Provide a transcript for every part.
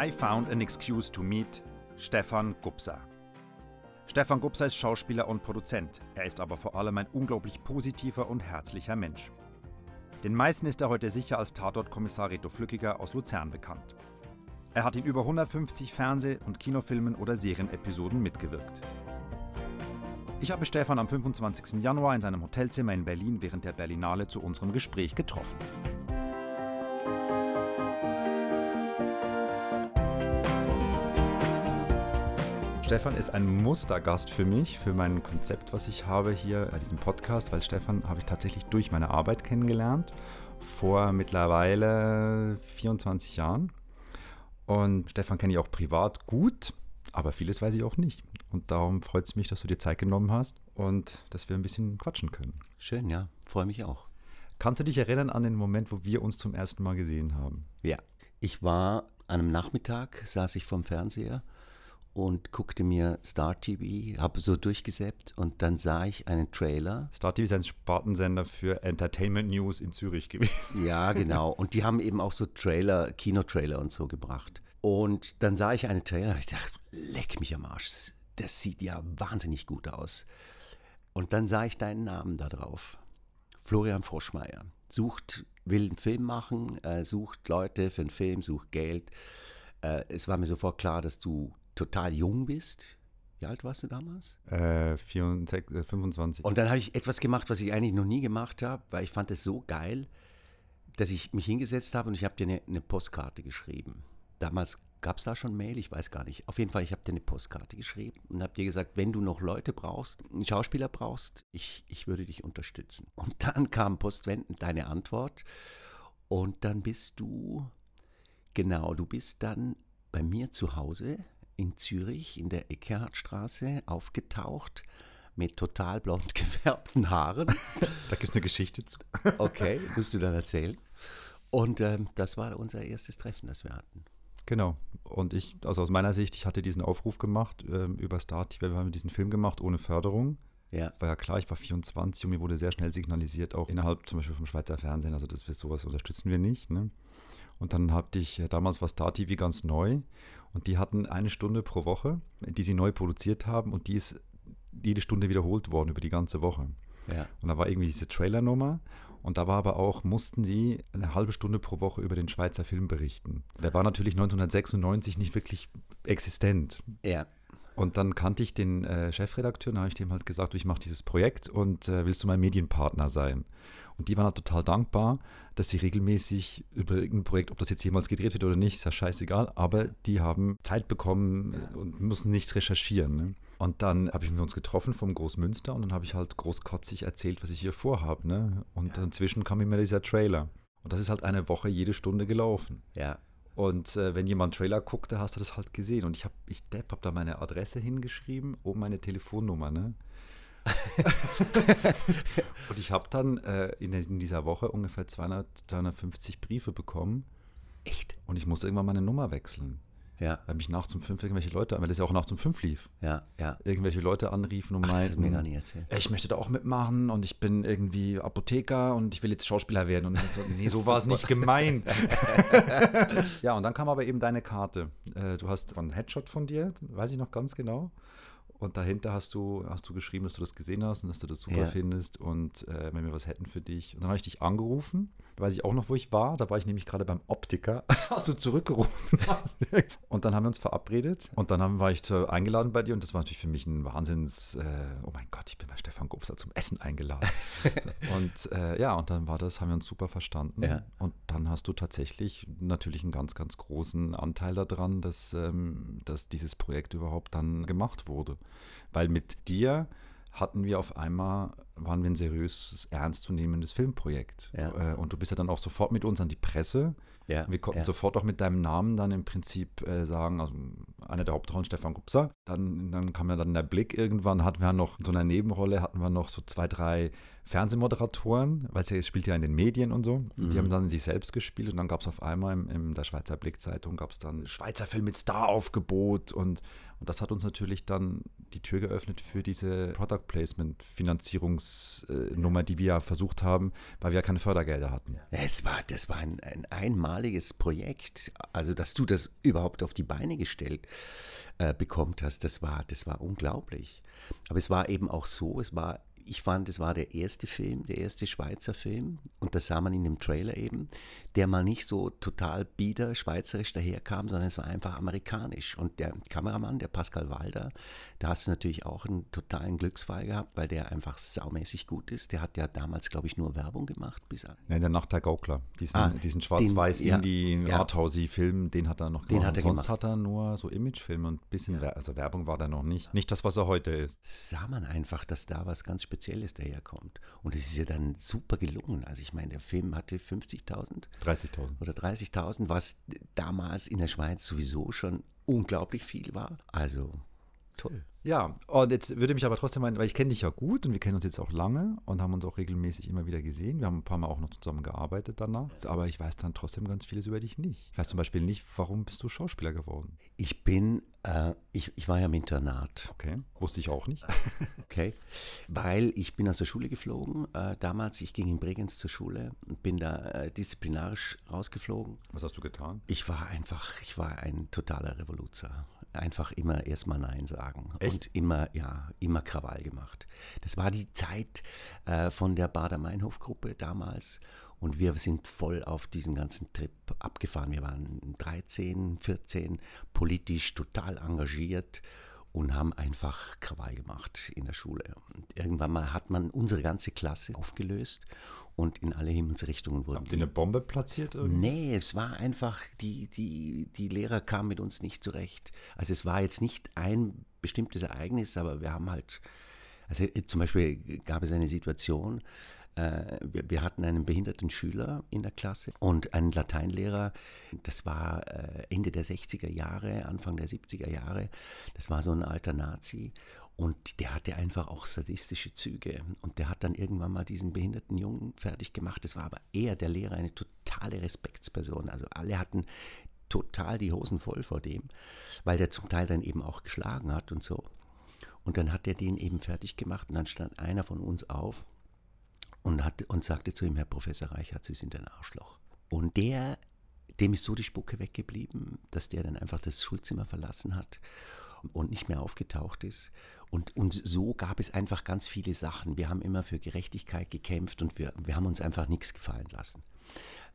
I found an excuse to meet Stefan Gubser. Stefan Gubser ist Schauspieler und Produzent. Er ist aber vor allem ein unglaublich positiver und herzlicher Mensch. Den meisten ist er heute sicher als Tatortkommissar Reto Flückiger aus Luzern bekannt. Er hat in über 150 Fernseh- und Kinofilmen oder Serienepisoden mitgewirkt. Ich habe Stefan am 25. Januar in seinem Hotelzimmer in Berlin während der Berlinale zu unserem Gespräch getroffen. Stefan ist ein Mustergast für mich, für mein Konzept, was ich habe hier bei diesem Podcast, weil Stefan habe ich tatsächlich durch meine Arbeit kennengelernt, vor mittlerweile 24 Jahren. Und Stefan kenne ich auch privat gut, aber vieles weiß ich auch nicht. Und darum freut es mich, dass du dir Zeit genommen hast und dass wir ein bisschen quatschen können. Schön, ja, freue mich auch. Kannst du dich erinnern an den Moment, wo wir uns zum ersten Mal gesehen haben? Ja, ich war an einem Nachmittag, saß ich vorm Fernseher und guckte mir Star TV, habe so durchgesäppt und dann sah ich einen Trailer. Star TV ist ein Spartensender für Entertainment News in Zürich gewesen. Ja, genau. Und die haben eben auch so Trailer, Kinotrailer und so gebracht. Und dann sah ich einen Trailer und ich dachte, leck mich am Arsch, das sieht ja wahnsinnig gut aus. Und dann sah ich deinen Namen da drauf. Florian Froschmeier. Sucht, will einen Film machen, äh, sucht Leute für einen Film, sucht Geld. Äh, es war mir sofort klar, dass du total jung bist. Wie alt warst du damals? Äh, 24, äh, 25. Und dann habe ich etwas gemacht, was ich eigentlich noch nie gemacht habe, weil ich fand es so geil, dass ich mich hingesetzt habe und ich habe dir eine, eine Postkarte geschrieben. Damals gab es da schon Mail, ich weiß gar nicht. Auf jeden Fall, ich habe dir eine Postkarte geschrieben und habe dir gesagt, wenn du noch Leute brauchst, einen Schauspieler brauchst, ich, ich würde dich unterstützen. Und dann kam postwendend deine Antwort und dann bist du, genau, du bist dann bei mir zu Hause in Zürich in der Eckhardstraße aufgetaucht mit total blond gefärbten Haaren. Da gibt es eine Geschichte zu. Okay, musst du dann erzählen. Und ähm, das war unser erstes Treffen, das wir hatten. Genau. Und ich, also aus meiner Sicht, ich hatte diesen Aufruf gemacht ähm, über Start, wir haben diesen Film gemacht ohne Förderung. Ja. Das war ja klar, ich war 24 und mir wurde sehr schnell signalisiert, auch innerhalb zum Beispiel vom Schweizer Fernsehen, also das wir sowas unterstützen wir nicht. Ne? Und dann hatte ich, damals war Star TV ganz neu und die hatten eine Stunde pro Woche, die sie neu produziert haben und die ist jede Stunde wiederholt worden über die ganze Woche. Ja. Und da war irgendwie diese Trailernummer und da war aber auch, mussten sie eine halbe Stunde pro Woche über den Schweizer Film berichten. Der war natürlich 1996 nicht wirklich existent. Ja. Und dann kannte ich den äh, Chefredakteur, und habe ich dem halt gesagt, ich mache dieses Projekt und äh, willst du mein Medienpartner sein? Und die waren halt total dankbar, dass sie regelmäßig über irgendein Projekt, ob das jetzt jemals gedreht wird oder nicht, ist ja scheißegal, aber die haben Zeit bekommen und müssen nichts recherchieren. Ne? Und dann habe ich mit uns getroffen vom Großmünster und dann habe ich halt großkotzig erzählt, was ich hier vorhabe. Ne? Und Ja. inzwischen kam immer dieser Trailer. Und das ist halt eine Woche jede Stunde gelaufen. Ja. Und äh, wenn jemand einen Trailer guckte, hast du das halt gesehen. Und ich habe, ich Depp, habe da meine Adresse hingeschrieben, oben meine Telefonnummer, ne? und ich habe dann äh, in, in dieser Woche ungefähr 200, 250 Briefe bekommen Echt? und ich musste irgendwann meine Nummer wechseln. Ja. Weil mich nachts um fünf irgendwelche Leute, weil das ja auch nachts um fünf lief, Ja. Ja. irgendwelche Leute anriefen und Ach, du mir meinten, gar nicht erzählt. "Ey, ich möchte da auch mitmachen und ich bin irgendwie Apotheker und ich will jetzt Schauspieler werden. Und so, nee, so war es nicht gemeint. ja, und dann kam aber eben deine Karte. Äh, Du hast einen Headshot von dir, weiß ich noch ganz genau. Und dahinter hast du, hast du geschrieben, dass du das gesehen hast und dass du das super Ja. findest und äh, wenn wir was hätten für dich. Und dann habe ich dich angerufen. Da weiß ich auch noch, wo ich war. Da war ich nämlich gerade beim Optiker, als du zurückgerufen hast. Und dann haben wir uns verabredet. Und dann haben, war ich zu, eingeladen bei dir. Und das war natürlich für mich ein Wahnsinns, äh, oh mein Gott, ich bin bei Stefan Gobser zum Essen eingeladen. Und äh, ja, und dann war das, haben wir uns super verstanden. Ja. Und dann hast du tatsächlich natürlich einen ganz, ganz großen Anteil daran, dass, ähm, dass dieses Projekt überhaupt dann gemacht wurde. Weil mit dir hatten wir auf einmal, waren wir ein seriöses, ernstzunehmendes Filmprojekt. Ja. Äh, und du bist ja dann auch sofort mit uns an die Presse. Ja. Wir konnten ja. sofort auch mit deinem Namen dann im Prinzip äh, sagen, also einer der Hauptrollen, Stefan Gupser. Dann, dann kam ja dann der Blick irgendwann, hatten wir noch in so einer Nebenrolle, hatten wir noch so zwei, drei Fernsehmoderatoren, weil es spielt ja in den Medien und so. Die haben dann sich selbst gespielt und dann gab es auf einmal im, in der Schweizer Blickzeitung gab es dann Schweizer Film mit Staraufgebot und, und das hat uns natürlich dann die Tür geöffnet für diese Product Placement Finanzierungsnummer, die wir ja versucht haben, weil wir ja keine Fördergelder hatten. Es war, das war ein, ein einmaliges Projekt. Also, dass du das überhaupt auf die Beine gestellt äh, bekommt hast, das war, das war unglaublich. Aber es war eben auch so, es war ich fand, es war der erste Film, der erste Schweizer Film, und das sah man in dem Trailer eben, der mal nicht so total bieder schweizerisch daherkam, sondern es war einfach amerikanisch. Und der Kameramann, der Pascal Walder, da hast du natürlich auch einen totalen Glücksfall gehabt, weil der einfach saumäßig gut ist. Der hat ja damals, glaube ich, nur Werbung gemacht bis an. Nein, der Nacht der Gaukler. Diesen, ah, diesen schwarz-weiß Indie ja, Arthousey-Film, den hat er noch den gemacht. Hat er sonst gemacht. hat er nur so Imagefilme und ein bisschen, ja. also Werbung war da noch nicht. Nicht das, was er heute ist. Sah man einfach, dass da was ganz Spezielles Spezielles daherkommt. Und es ist ja dann super gelungen. Also ich meine, der Film hatte 50.000. 30.000. Oder 30.000, was damals in der Schweiz sowieso schon unglaublich viel war. Also toll. Ja, und jetzt würde mich aber trotzdem meinen, weil ich kenne dich ja gut und wir kennen uns jetzt auch lange und haben uns auch regelmäßig immer wieder gesehen. Wir haben ein paar Mal auch noch zusammen gearbeitet danach. Aber ich weiß dann trotzdem ganz vieles über dich nicht. Ich weiß zum Beispiel nicht, warum bist du Schauspieler geworden? Ich bin, äh, ich, ich war ja im Internat. Okay, wusste ich auch nicht. okay, weil ich bin aus der Schule geflogen. Äh, damals, ich ging in Bregenz zur Schule und bin da äh, disziplinarisch rausgeflogen. Was hast du getan? Ich war einfach, ich war ein totaler Revoluzer einfach immer erstmal Nein sagen Echt? und immer, ja, immer Krawall gemacht. Das war die Zeit äh, von der Bader-Meinhof-Gruppe damals und wir sind voll auf diesen ganzen Trip abgefahren. Wir waren 13, 14, politisch total engagiert und haben einfach Krawall gemacht in der Schule. Und irgendwann mal hat man unsere ganze Klasse aufgelöst und in alle Himmelsrichtungen wurden. Habt ihr eine Bombe platziert? Irgendwie? Nee, es war einfach, die, die, die Lehrer kamen mit uns nicht zurecht. Also es war jetzt nicht ein bestimmtes Ereignis, aber wir haben halt, also zum Beispiel gab es eine Situation, wir, wir, hatten einen behinderten Schüler in der Klasse und einen Lateinlehrer, das war äh, Ende der 60er Jahre, Anfang der 70er Jahre, das war so ein alter Nazi und der hatte einfach auch sadistische Züge. Und der hat dann irgendwann mal diesen behinderten Jungen fertig gemacht. Das war aber eher der Lehrer, eine totale Respektsperson. Also alle hatten total die Hosen voll vor dem, weil der zum Teil dann eben auch geschlagen hat und so. Und dann hat er den eben fertig gemacht und dann stand einer von uns auf und, hat, und sagte zu ihm, Herr Professor Reichert, Sie sind ein Arschloch. Und der, dem ist so die Spucke weggeblieben, dass der dann einfach das Schulzimmer verlassen hat und nicht mehr aufgetaucht ist. Und, und so gab es einfach ganz viele Sachen. Wir haben immer für Gerechtigkeit gekämpft und wir, wir haben uns einfach nichts gefallen lassen.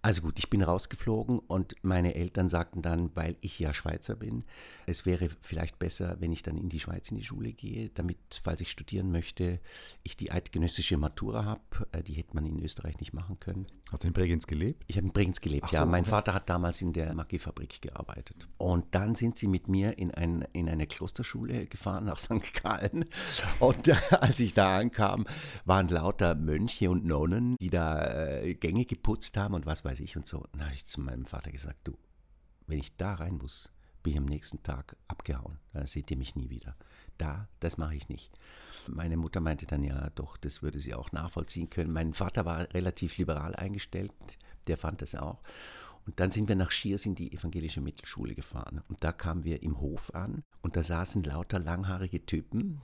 Also gut, ich bin rausgeflogen und meine Eltern sagten dann, weil ich ja Schweizer bin, es wäre vielleicht besser, wenn ich dann in die Schweiz in die Schule gehe, damit, falls ich studieren möchte, ich die eidgenössische Matura habe. Äh, die hätte man in Österreich nicht machen können. Hast du in Bregenz gelebt? Ich habe in Bregenz gelebt, so, ja. Mein okay. Vater hat damals in der Magie-Fabrik gearbeitet. Und dann sind sie mit mir in, ein, in eine Klosterschule gefahren nach St. Gallen. Und als ich da ankam, waren lauter Mönche und Nonnen, die da äh, Gänge geputzt haben und was weiß ich und so. Da habe ich zu meinem Vater gesagt, du, wenn ich da rein muss, bin ich am nächsten Tag abgehauen. Dann seht ihr mich nie wieder. Da, das mache ich nicht. Meine Mutter meinte dann ja, doch, das würde sie auch nachvollziehen können. Mein Vater war relativ liberal eingestellt, der fand das auch. Und dann sind wir nach Schiers in die evangelische Mittelschule gefahren. Und da kamen wir im Hof an und da saßen lauter langhaarige Typen.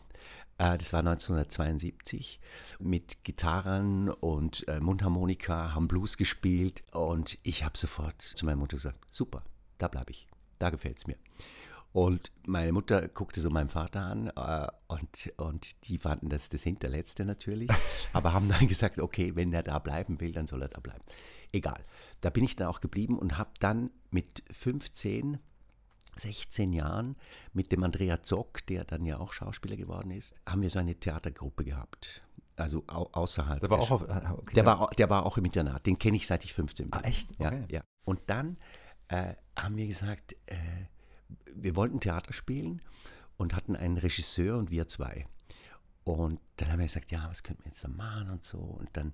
Äh, das war 1972 mit Gitarren und äh, Mundharmonika, haben Blues gespielt. Und ich habe sofort zu meiner Mutter gesagt, super, da bleibe ich, da gefällt es mir. Und meine Mutter guckte so meinen Vater an äh, und, und die fanden das das Hinterletzte natürlich, aber haben dann gesagt, okay, wenn er da bleiben will, dann soll er da bleiben. Egal. Da bin ich dann auch geblieben und habe dann mit 15, 16 Jahren mit dem Andrea Zock, der dann ja auch Schauspieler geworden ist, haben wir so eine Theatergruppe gehabt. Also au außerhalb. Der war, auch auf, ah, okay, der, war, der war auch im Internat. Den kenne ich seit ich 15 bin. Ah, echt? Okay. Ja, ja. Und dann äh, haben wir gesagt, äh, wir wollten Theater spielen und hatten einen Regisseur und wir zwei. Und dann haben wir gesagt, ja, was könnten wir jetzt da machen und so. Und dann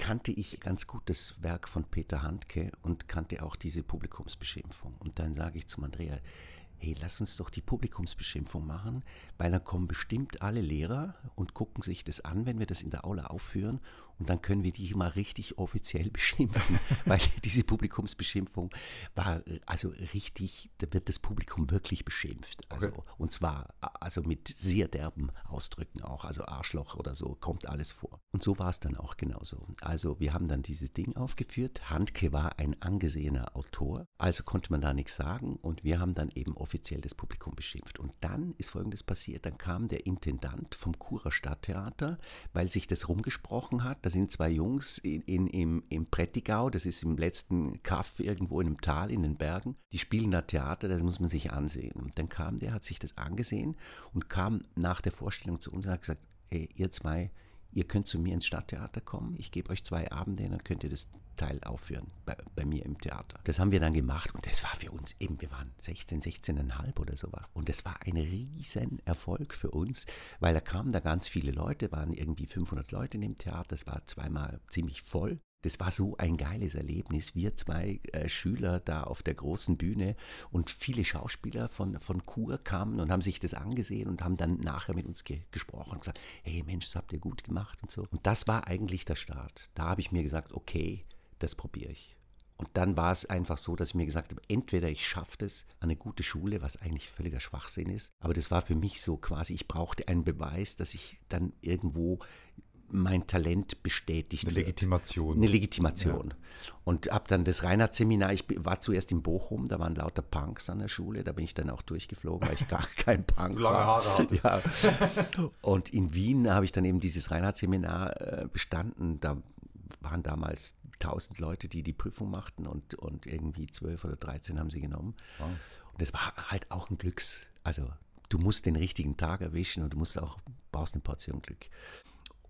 kannte ich ganz gut das Werk von Peter Handke und kannte auch diese Publikumsbeschimpfung. Und dann sage ich zum Andrea, hey, lass uns doch die Publikumsbeschimpfung machen, weil dann kommen bestimmt alle Lehrer und gucken sich das an, wenn wir das in der Aula aufführen und dann können wir die mal richtig offiziell beschimpfen, weil diese Publikumsbeschimpfung war also richtig, da wird das Publikum wirklich beschimpft. Also, okay. Und zwar also mit sehr derben Ausdrücken auch, also Arschloch oder so, kommt alles vor. Und so war es dann auch genauso. Also wir haben dann dieses Ding aufgeführt. Handke war ein angesehener Autor, also konnte man da nichts sagen und wir haben dann eben offiziell das Publikum beschimpft. Und dann ist Folgendes passiert, dann kam der Intendant vom Churer Stadttheater, weil sich das rumgesprochen hat, sind zwei Jungs in, in, im, im Prättigau, das ist im letzten Kaff irgendwo in einem Tal in den Bergen. Die spielen da Theater, das muss man sich ansehen. Und dann kam der, hat sich das angesehen und kam nach der Vorstellung zu uns und hat gesagt, hey, ihr zwei, ihr könnt zu mir ins Stadttheater kommen, ich gebe euch zwei Abende, dann könnt ihr das Teil aufführen bei, bei, mir im Theater. Das haben wir dann gemacht und das war für uns eben, wir waren 16, 16,5 oder sowas. Und das war ein riesen Erfolg für uns, weil da kamen da ganz viele Leute, waren irgendwie 500 Leute in dem Theater, das war zweimal ziemlich voll. Das war so ein geiles Erlebnis. Wir zwei äh, Schüler da auf der großen Bühne und viele Schauspieler von, von Kur kamen und haben sich das angesehen und haben dann nachher mit uns ge gesprochen und gesagt, hey Mensch, das habt ihr gut gemacht und so. Und das war eigentlich der Start. Da habe ich mir gesagt, okay, das probiere ich. Und dann war es einfach so, dass ich mir gesagt habe, entweder ich schaffe das an eine gute Schule, was eigentlich völliger Schwachsinn ist, aber das war für mich so quasi, ich brauchte einen Beweis, dass ich dann irgendwo mein Talent bestätigt Eine Legitimation. Eine Legitimation. Ja. Und habe dann das Reinhardt-Seminar, ich war zuerst in Bochum, da waren lauter Punks an der Schule, da bin ich dann auch durchgeflogen, weil ich gar kein Punk Lange war. Haare hattest. Ja. Und in Wien habe ich dann eben dieses Reinhardt-Seminar äh, bestanden, da waren damals 1000 Leute, die die Prüfung machten und, und irgendwie 12 oder 13 haben sie genommen. Wow. Und das war halt auch ein Glücks, also du musst den richtigen Tag erwischen und du musst auch, brauchst eine Portion Glück.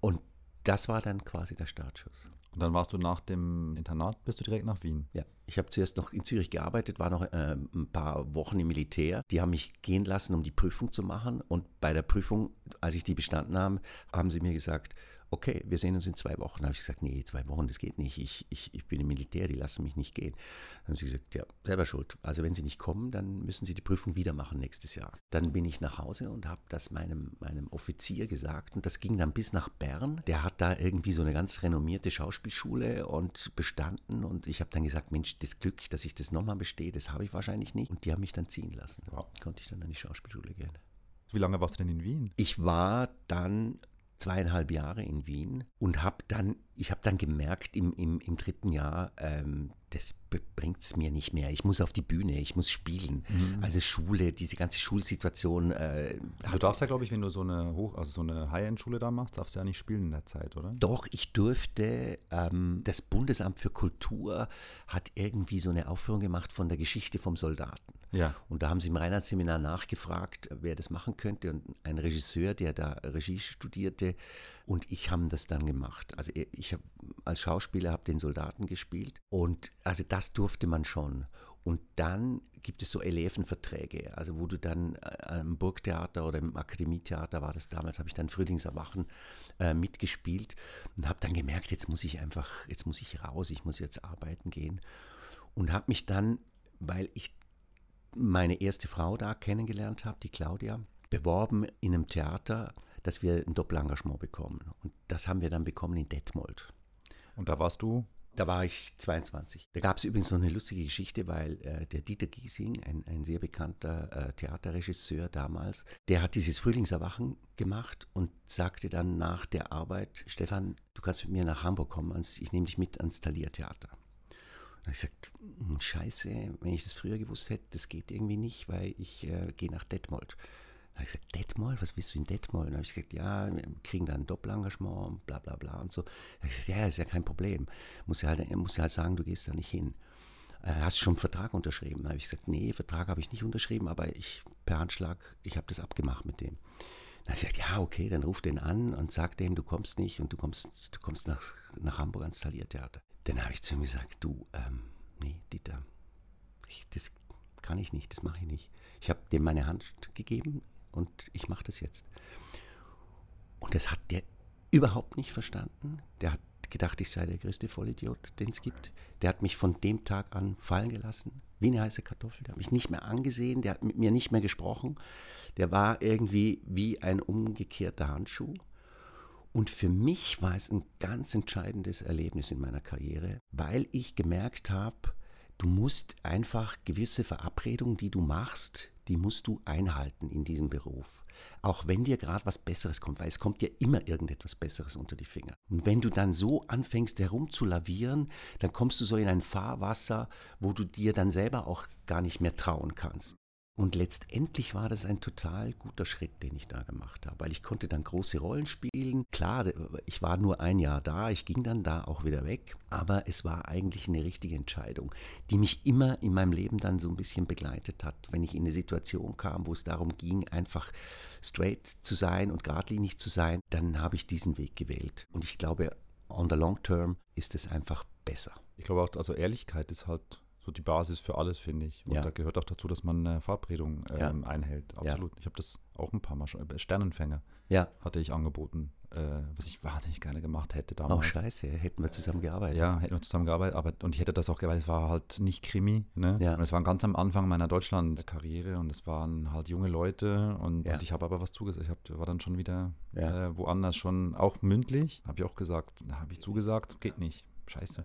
Und das war dann quasi der Startschuss. Und dann warst du nach dem Internat, bist du direkt nach Wien? Ja, ich habe zuerst noch in Zürich gearbeitet, war noch äh, ein paar Wochen im Militär. Die haben mich gehen lassen, um die Prüfung zu machen. Und bei der Prüfung, als ich die bestanden habe, haben sie mir gesagt, okay, wir sehen uns in zwei Wochen. Da habe ich gesagt, nee, zwei Wochen, das geht nicht. Ich, ich, ich bin im Militär, die lassen mich nicht gehen. Dann haben sie gesagt, ja, selber schuld. Also wenn sie nicht kommen, dann müssen sie die Prüfung wieder machen nächstes Jahr. Dann bin ich nach Hause und habe das meinem, meinem Offizier gesagt und das ging dann bis nach Bern. Der hat da irgendwie so eine ganz renommierte Schauspielschule und bestanden und ich habe dann gesagt, Mensch, das Glück, dass ich das nochmal bestehe, das habe ich wahrscheinlich nicht. Und die haben mich dann ziehen lassen. Wow. Konnte ich dann an die Schauspielschule gehen. Wie lange warst du denn in Wien? Ich war dann zweieinhalb Jahre in Wien und habe dann, ich habe dann gemerkt im, im, im dritten Jahr, ähm, das bringt es mir nicht mehr. Ich muss auf die Bühne, ich muss spielen. Mhm. Also Schule, diese ganze Schulsituation. Äh, du darfst ja, glaube ich, wenn du so eine Hoch-, also so eine High-End-Schule da machst, darfst du ja nicht spielen in der Zeit, oder? Doch, ich durfte. Ähm, das Bundesamt für Kultur hat irgendwie so eine Aufführung gemacht von der Geschichte vom Soldaten. Ja. Und da haben sie im Reinhardt-Seminar nachgefragt, wer das machen könnte. Und ein Regisseur, der da Regie studierte, und ich habe das dann gemacht. Also ich habe als Schauspieler habe den Soldaten gespielt und also das durfte man schon. Und dann gibt es so Elevenverträge, also wo du dann äh, am Burgtheater oder im Akademietheater war das damals, habe ich dann Frühlingserwachen äh, mitgespielt und habe dann gemerkt, jetzt muss ich einfach, jetzt muss ich raus, ich muss jetzt arbeiten gehen und habe mich dann, weil ich meine erste Frau da kennengelernt habe, die Claudia, beworben in einem Theater, dass wir ein Doppelengagement bekommen. Und das haben wir dann bekommen in Detmold. Und da warst du? Da war ich 22. Da gab es übrigens noch eine lustige Geschichte, weil äh, der Dieter Giesing, ein, ein sehr bekannter äh, Theaterregisseur damals, der hat dieses Frühlingserwachen gemacht und sagte dann nach der Arbeit, Stefan, du kannst mit mir nach Hamburg kommen, ich nehme dich mit ans Thalia-Theater. Da habe ich gesagt, hm, scheiße, wenn ich das früher gewusst hätte, das geht irgendwie nicht, weil ich äh, gehe nach Detmold habe ich gesagt, Detmold, was willst du in Detmold? Dann habe ich gesagt, ja, wir kriegen da ein Doppelengagement und bla bla bla und so. Da habe ich gesagt, ja, ist ja kein Problem. Muss ja halt, muss ja halt sagen, du gehst da nicht hin. Äh, hast du schon einen Vertrag unterschrieben? Da habe ich gesagt, nee, Vertrag habe ich nicht unterschrieben, aber ich per Handschlag, ich habe das abgemacht mit dem. Dann habe ich gesagt, ja, okay, dann ruf den an und sag dem, du kommst nicht und du kommst, du kommst nach, nach Hamburg ans Thalia-Theater. Dann habe ich zu ihm gesagt, du, ähm, nee, Dieter, ich, das kann ich nicht, das mache ich nicht. Ich habe dem meine Hand gegeben, und ich mache das jetzt. Und das hat der überhaupt nicht verstanden. Der hat gedacht, ich sei der größte Vollidiot, den es gibt. Der hat mich von dem Tag an fallen gelassen, wie eine heiße Kartoffel. Der hat mich nicht mehr angesehen, der hat mit mir nicht mehr gesprochen. Der war irgendwie wie ein umgekehrter Handschuh. Und für mich war es ein ganz entscheidendes Erlebnis in meiner Karriere, weil ich gemerkt habe, du musst einfach gewisse Verabredungen, die du machst, die musst du einhalten in diesem Beruf. Auch wenn dir gerade was Besseres kommt, weil es kommt dir immer irgendetwas Besseres unter die Finger. Und wenn du dann so anfängst herumzulavieren, dann kommst du so in ein Fahrwasser, wo du dir dann selber auch gar nicht mehr trauen kannst. Und letztendlich war das ein total guter Schritt, den ich da gemacht habe, weil ich konnte dann große Rollen spielen. Klar, ich war nur ein Jahr da, ich ging dann da auch wieder weg, aber es war eigentlich eine richtige Entscheidung, die mich immer in meinem Leben dann so ein bisschen begleitet hat, wenn ich in eine Situation kam, wo es darum ging, einfach straight zu sein und geradlinig zu sein, dann habe ich diesen Weg gewählt. Und ich glaube, on the long term ist es einfach besser. Ich glaube auch, also Ehrlichkeit ist halt so die Basis für alles, finde ich. Und ja. da gehört auch dazu, dass man eine Verabredung ähm, ja. einhält. Absolut. Ja. Ich habe das auch ein paar Mal schon. Äh, Sternenfänger hatte ich angeboten, äh, was ich wahnsinnig gerne gemacht hätte damals. Oh, scheiße, hätten wir zusammen gearbeitet. Ja, hätten wir zusammen gearbeitet. Aber, und ich hätte das auch gewählt, es war halt nicht Krimi. Ne? Ja. Und es war ganz am Anfang meiner Deutschland-Karriere und es waren halt junge Leute. Und, und ich habe aber was zugesagt. Ich hab, war dann schon wieder äh, woanders schon, auch mündlich. Habe ich auch gesagt, da habe ich zugesagt, geht nicht scheiße.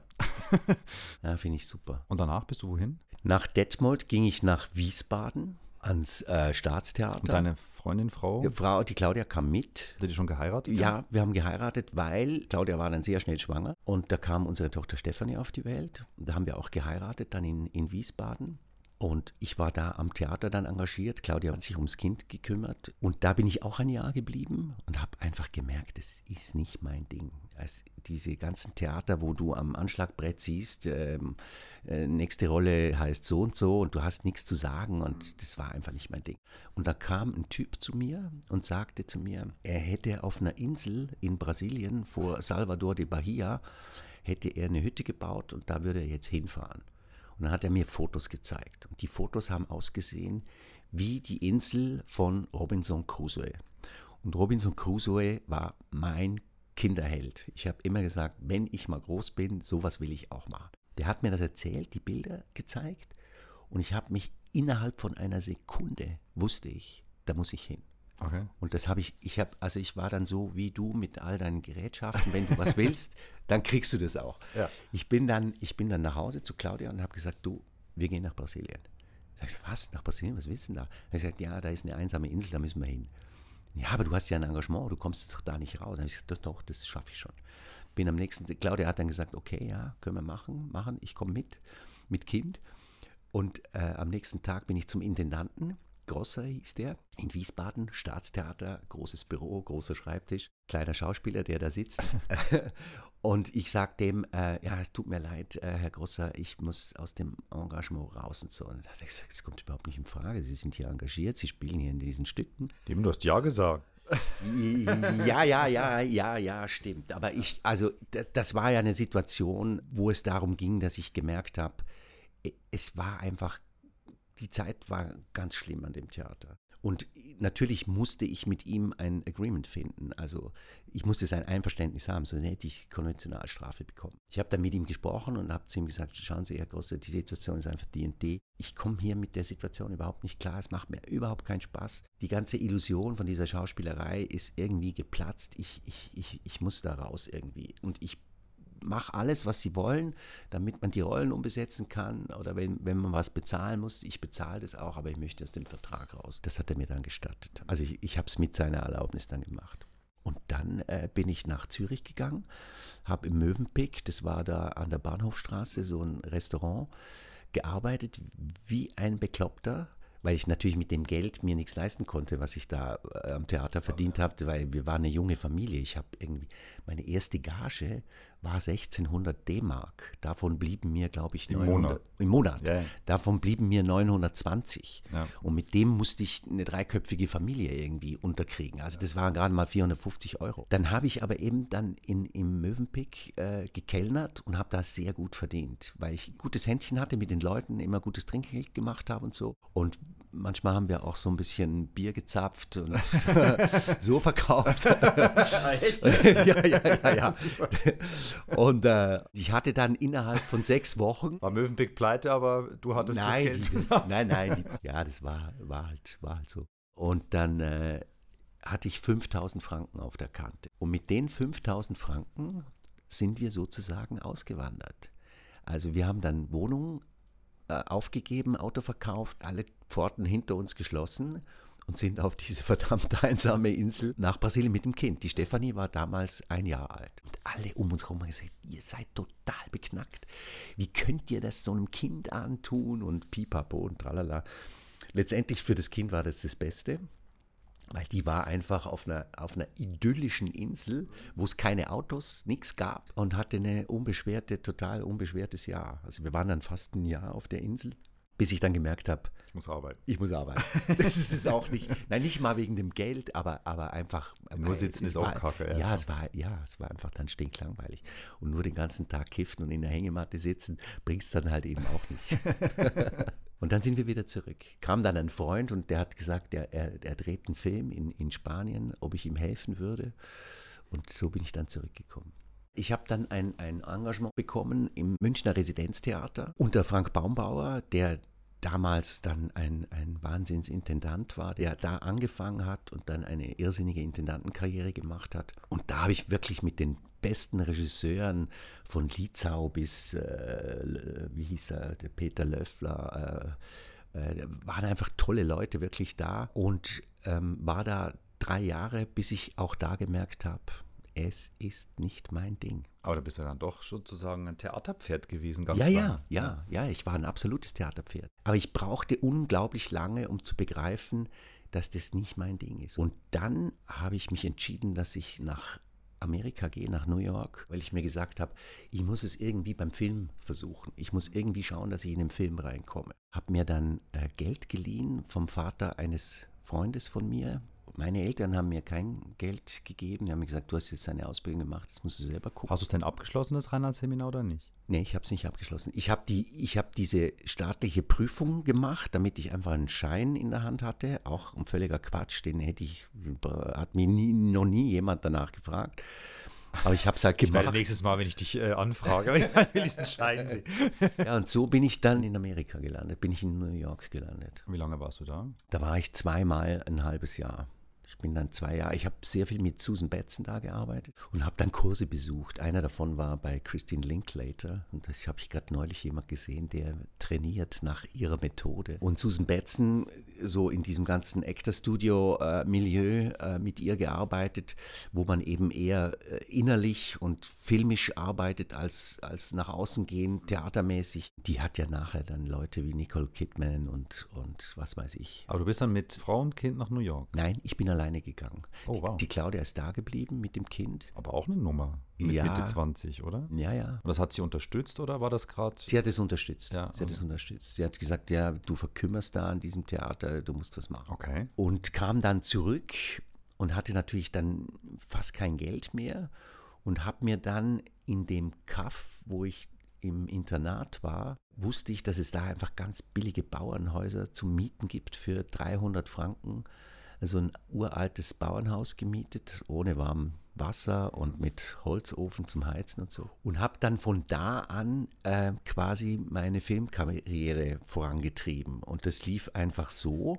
ja, finde ich super. Und danach bist du wohin? Nach Detmold ging ich nach Wiesbaden ans äh, Staatstheater. Und deine Freundin, Frau? Die Frau, die Claudia kam mit. Hat die schon geheiratet? Ja, ja, wir haben geheiratet, weil Claudia war dann sehr schnell schwanger und da kam unsere Tochter Stefanie auf die Welt. Da haben wir auch geheiratet, dann in, in Wiesbaden. Und ich war da am Theater dann engagiert. Claudia hat sich ums Kind gekümmert. Und da bin ich auch ein Jahr geblieben und habe einfach gemerkt, das ist nicht mein Ding. Diese ganzen Theater, wo du am Anschlagbrett siehst, ähm, äh, nächste Rolle heißt so und so und du hast nichts zu sagen und das war einfach nicht mein Ding. Und da kam ein Typ zu mir und sagte zu mir, er hätte auf einer Insel in Brasilien vor Salvador de Bahia, hätte er eine Hütte gebaut und da würde er jetzt hinfahren. Und dann hat er mir Fotos gezeigt. Und die Fotos haben ausgesehen wie die Insel von Robinson Crusoe. Und Robinson Crusoe war mein Kinderheld. Ich habe immer gesagt, wenn ich mal groß bin, sowas will ich auch machen. Der hat mir das erzählt, die Bilder gezeigt und ich habe mich innerhalb von einer Sekunde wusste ich, da muss ich hin. Okay. Und das habe ich, ich habe, also ich war dann so wie du mit all deinen Gerätschaften, wenn du was willst, dann kriegst du das auch. Ja. Ich, bin dann, ich bin dann nach Hause zu Claudia und habe gesagt, du, wir gehen nach Brasilien. Sag ich, was, nach Brasilien, was willst du denn da? Er gesagt, ja, da ist eine einsame Insel, da müssen wir hin. Ja, aber du hast ja ein Engagement, du kommst doch da nicht raus. Dann habe ich gesagt, doch, doch das schaffe ich schon. Bin am nächsten, Claudia hat dann gesagt, okay, ja, können wir machen, machen, ich komme mit, mit Kind. Und äh, am nächsten Tag bin ich zum Intendanten Grosser hieß der, in Wiesbaden, Staatstheater, großes Büro, großer Schreibtisch, kleiner Schauspieler, der da sitzt. und ich sage dem, äh, ja, es tut mir leid, äh, Herr Grosser, ich muss aus dem Engagement raus und so. Und da dachte ich, das kommt überhaupt nicht in Frage. Sie sind hier engagiert, Sie spielen hier in diesen Stücken. Dem du hast ja gesagt. ja, ja, ja, ja, ja, stimmt. Aber ich, also das war ja eine Situation, wo es darum ging, dass ich gemerkt habe, es war einfach die Zeit war ganz schlimm an dem Theater. Und natürlich musste ich mit ihm ein Agreement finden. Also ich musste sein Einverständnis haben, sonst hätte ich Konventionalstrafe bekommen. Ich habe dann mit ihm gesprochen und habe zu ihm gesagt, schauen Sie, Herr Grosser, die Situation ist einfach die und die. Ich komme hier mit der Situation überhaupt nicht klar. Es macht mir überhaupt keinen Spaß. Die ganze Illusion von dieser Schauspielerei ist irgendwie geplatzt. Ich, ich, ich, ich muss da raus irgendwie. Und ich mach alles, was sie wollen, damit man die Rollen umbesetzen kann. Oder wenn, wenn man was bezahlen muss, ich bezahle das auch, aber ich möchte aus dem Vertrag raus. Das hat er mir dann gestattet. Also ich, ich habe es mit seiner Erlaubnis dann gemacht. Und dann äh, bin ich nach Zürich gegangen, habe im Mövenpick, das war da an der Bahnhofstraße, so ein Restaurant, gearbeitet wie ein Bekloppter weil ich natürlich mit dem Geld mir nichts leisten konnte, was ich da äh, am Theater verdient habe, weil wir waren eine junge Familie. Ich habe irgendwie, meine erste Gage war 1600 D-Mark. Davon blieben mir, glaube ich, 900, Im Monat. Im Monat. Ja. Davon blieben mir 920. Ja. Und mit dem musste ich eine dreiköpfige Familie irgendwie unterkriegen. Also das waren gerade mal 450 Euro. Dann habe ich aber eben dann in, im Mövenpick äh, gekellnert und habe da sehr gut verdient, weil ich ein gutes Händchen hatte mit den Leuten, immer gutes Trinkgeld gemacht habe und so. Und manchmal haben wir auch so ein bisschen Bier gezapft und so verkauft. Echt? ja, ja, ja, ja. Und äh, ich hatte dann innerhalb von sechs Wochen. War Mövenpick pleite, aber du hattest nein, das Geld. die, das, nein, nein, die, ja, das war, war, halt, war halt so. Und dann äh, hatte ich 5000 Franken auf der Kante. Und mit den 5000 Franken sind wir sozusagen ausgewandert. Also wir haben dann Wohnungen äh, aufgegeben, Auto verkauft, alle Pforten hinter uns geschlossen und sind auf diese verdammt einsame Insel nach Brasilien mit dem Kind. Die Stefanie war damals ein Jahr alt. Und alle um uns herum haben gesagt, ihr seid total beknackt. Wie könnt ihr das so einem Kind antun? Und pipapo und tralala. Letztendlich für das Kind war das das Beste weil die war einfach auf einer, auf einer idyllischen Insel, wo es keine Autos, nichts gab und hatte eine unbeschwerte, total unbeschwertes Jahr. Also wir waren dann fast ein Jahr auf der Insel, bis ich dann gemerkt habe, ich muss arbeiten. Ich muss arbeiten. Das ist es auch nicht. Nein, nicht mal wegen dem Geld, aber, aber einfach. Nur sitzen ist war, auch kacke. Ja, ja, es war, ja, es war einfach dann stinklangweilig. Und nur den ganzen Tag kiffen und in der Hängematte sitzen, bringt es dann halt eben auch nicht. Und dann sind wir wieder zurück. Kam dann ein Freund und der hat gesagt, er, er, er dreht einen Film in, in Spanien, ob ich ihm helfen würde. Und so bin ich dann zurückgekommen. Ich habe dann ein, ein Engagement bekommen im Münchner Residenztheater unter Frank Baumbauer, der damals dann ein, ein Wahnsinnsintendant war, der da angefangen hat und dann eine irrsinnige Intendantenkarriere gemacht hat. Und da habe ich wirklich mit den besten Regisseuren von Lietzau bis, äh, wie hieß er, der Peter Löffler, äh, äh, waren einfach tolle Leute wirklich da und ähm, war da drei Jahre, bis ich auch da gemerkt habe, es ist nicht mein Ding. Aber da bist du dann doch sozusagen ein Theaterpferd gewesen, ganz ja, ja, ja, ja, ich war ein absolutes Theaterpferd. Aber ich brauchte unglaublich lange, um zu begreifen, dass das nicht mein Ding ist. Und dann habe ich mich entschieden, dass ich nach Amerika gehe, nach New York, weil ich mir gesagt habe, ich muss es irgendwie beim Film versuchen. Ich muss irgendwie schauen, dass ich in den Film reinkomme. Habe mir dann äh, Geld geliehen vom Vater eines Freundes von mir. Meine Eltern haben mir kein Geld gegeben. Die haben mir gesagt, du hast jetzt deine Ausbildung gemacht, das musst du selber gucken. Hast du es denn abgeschlossen, das Reinhardt-Seminar oder nicht? Nee, ich habe es nicht abgeschlossen. Ich habe die, hab diese staatliche Prüfung gemacht, damit ich einfach einen Schein in der Hand hatte. Auch ein völliger Quatsch, den hätte ich, hat mir nie, noch nie jemand danach gefragt. Aber ich habe es halt gemacht. Ich werde nächstes Mal, wenn ich dich äh, anfrage, will ich diesen Schein sehen. ja, und so bin ich dann in Amerika gelandet, bin ich in New York gelandet. Wie lange warst du da? Da war ich zweimal ein halbes Jahr. Ich bin dann zwei Jahre, ich habe sehr viel mit Susan Batson da gearbeitet und habe dann Kurse besucht. Einer davon war bei Christine Linklater und das habe ich gerade neulich jemand gesehen, der trainiert nach ihrer Methode. Und Susan Batson, so in diesem ganzen Actor-Studio-Milieu äh, mit ihr gearbeitet, wo man eben eher äh, innerlich und filmisch arbeitet als, als nach außen gehen, theatermäßig. Die hat ja nachher dann Leute wie Nicole Kidman und, und was weiß ich. Aber du bist dann mit Frau und Kind nach New York? Nein, ich bin alleine gegangen. Oh, wow. Die, die Claudia ist da geblieben mit dem Kind. Aber auch eine Nummer. Mit ja. Mitte 20, oder? Ja, ja. Und das hat sie unterstützt oder war das gerade? Sie hat es unterstützt. Ja. Sie hat es unterstützt. Sie hat gesagt, ja, du verkümmerst da an diesem Theater, du musst was machen. Okay. Und kam dann zurück und hatte natürlich dann fast kein Geld mehr und habe mir dann in dem Kaff, wo ich im Internat war, wusste ich, dass es da einfach ganz billige Bauernhäuser zum Mieten gibt für 300 Franken so ein uraltes Bauernhaus gemietet, ohne warm Wasser und mit Holzofen zum Heizen und so. Und habe dann von da an äh, quasi meine Filmkarriere vorangetrieben. Und das lief einfach so,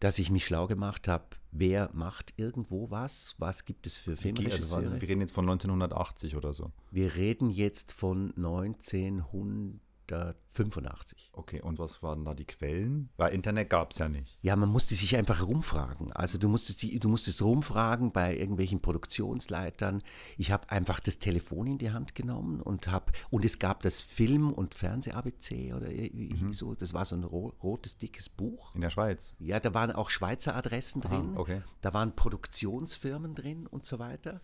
dass ich mich schlau gemacht habe, wer macht irgendwo was, was gibt es für Filmregisseure. Also, wir reden jetzt von 1980 oder so. Wir reden jetzt von 1900. 1985. Okay, und was waren da die Quellen? Weil Internet gab es ja nicht. Ja, man musste sich einfach rumfragen. Also du musstest, die, du musstest rumfragen bei irgendwelchen Produktionsleitern. Ich habe einfach das Telefon in die Hand genommen und habe, und es gab das Film- und Fernseh-ABC oder mhm. so, das war so ein rotes, dickes Buch. In der Schweiz? Ja, da waren auch Schweizer Adressen drin. Aha, okay. Da waren Produktionsfirmen drin und so weiter.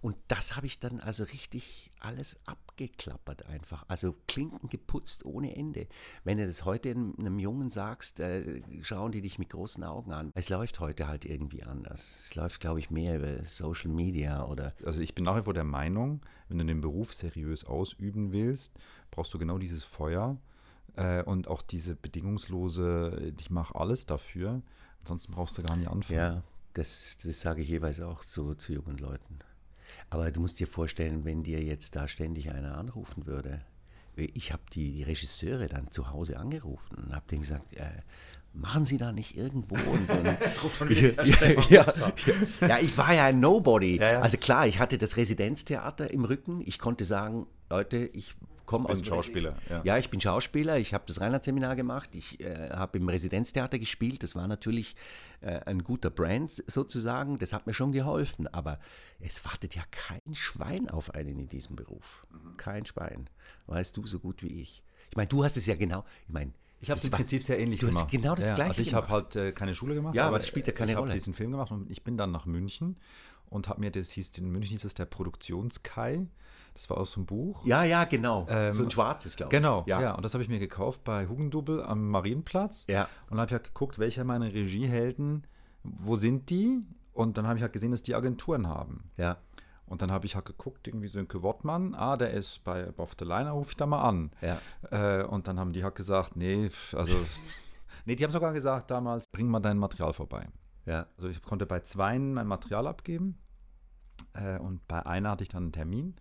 Und das habe ich dann also richtig alles abgeklappert einfach. Also Klinken geputzt ohne Ende. Wenn du das heute einem Jungen sagst, äh, schauen die dich mit großen Augen an. Es läuft heute halt irgendwie anders. Es läuft, glaube ich, mehr über Social Media oder. Also ich bin nach wie vor der Meinung, wenn du den Beruf seriös ausüben willst, brauchst du genau dieses Feuer Äh, und auch diese bedingungslose, ich mache alles dafür. Ansonsten brauchst du gar nicht anfangen. Ja, das, das sage ich jeweils auch zu, zu jungen Leuten. Aber du musst dir vorstellen, wenn dir jetzt da ständig einer anrufen würde. Ich habe die, Regisseure dann zu Hause angerufen und habe denen gesagt, äh, machen Sie da nicht irgendwo? Und dann, Jetzt ruft schon wieder ja, ja, ja, ich war ja ein Nobody. Ja, ja. Also klar, ich hatte das Residenztheater im Rücken. Ich konnte sagen, Leute, ich komme aus. Schauspieler. Ja. ja. ich bin Schauspieler. Ich habe das Reinhardt-Seminar gemacht. Ich äh, habe im Residenztheater gespielt. Das war natürlich äh, ein guter Brand sozusagen. Das hat mir schon geholfen. Aber es wartet ja kein Schwein auf einen in diesem Beruf. Mhm. Kein Schwein. Weißt du so gut wie ich. Ich meine, du hast es ja genau. Ich meine, ich habe es im Prinzip sehr ähnlich du gemacht. Hast genau das ja, Gleiche. Also ich habe halt äh, keine Schule gemacht, ja, aber das spielt ja keine ich Rolle. Ich habe diesen Film gemacht und ich bin dann nach München und habe mir das hieß in München hieß es der Produktionskai. Das war aus dem Buch. Ja, ja, genau. Ähm, so ein schwarzes, glaube ich. Genau, ja. ja. Und das habe ich mir gekauft bei Hugendubel am Marienplatz. Ja. Und habe ich halt geguckt, welche meiner Regiehelden, wo sind die? Und dann habe ich halt gesehen, dass die Agenturen haben. Ja. Und dann habe ich halt geguckt, irgendwie Sönke Wortmann, ah, der ist bei auf der Line, rufe ich da mal an. Ja. Äh, und dann haben die halt gesagt, nee, also, nee, die haben sogar gesagt damals, bring mal dein Material vorbei. Ja. Also ich konnte bei zweien mein Material abgeben äh, und bei einer hatte ich dann einen Termin.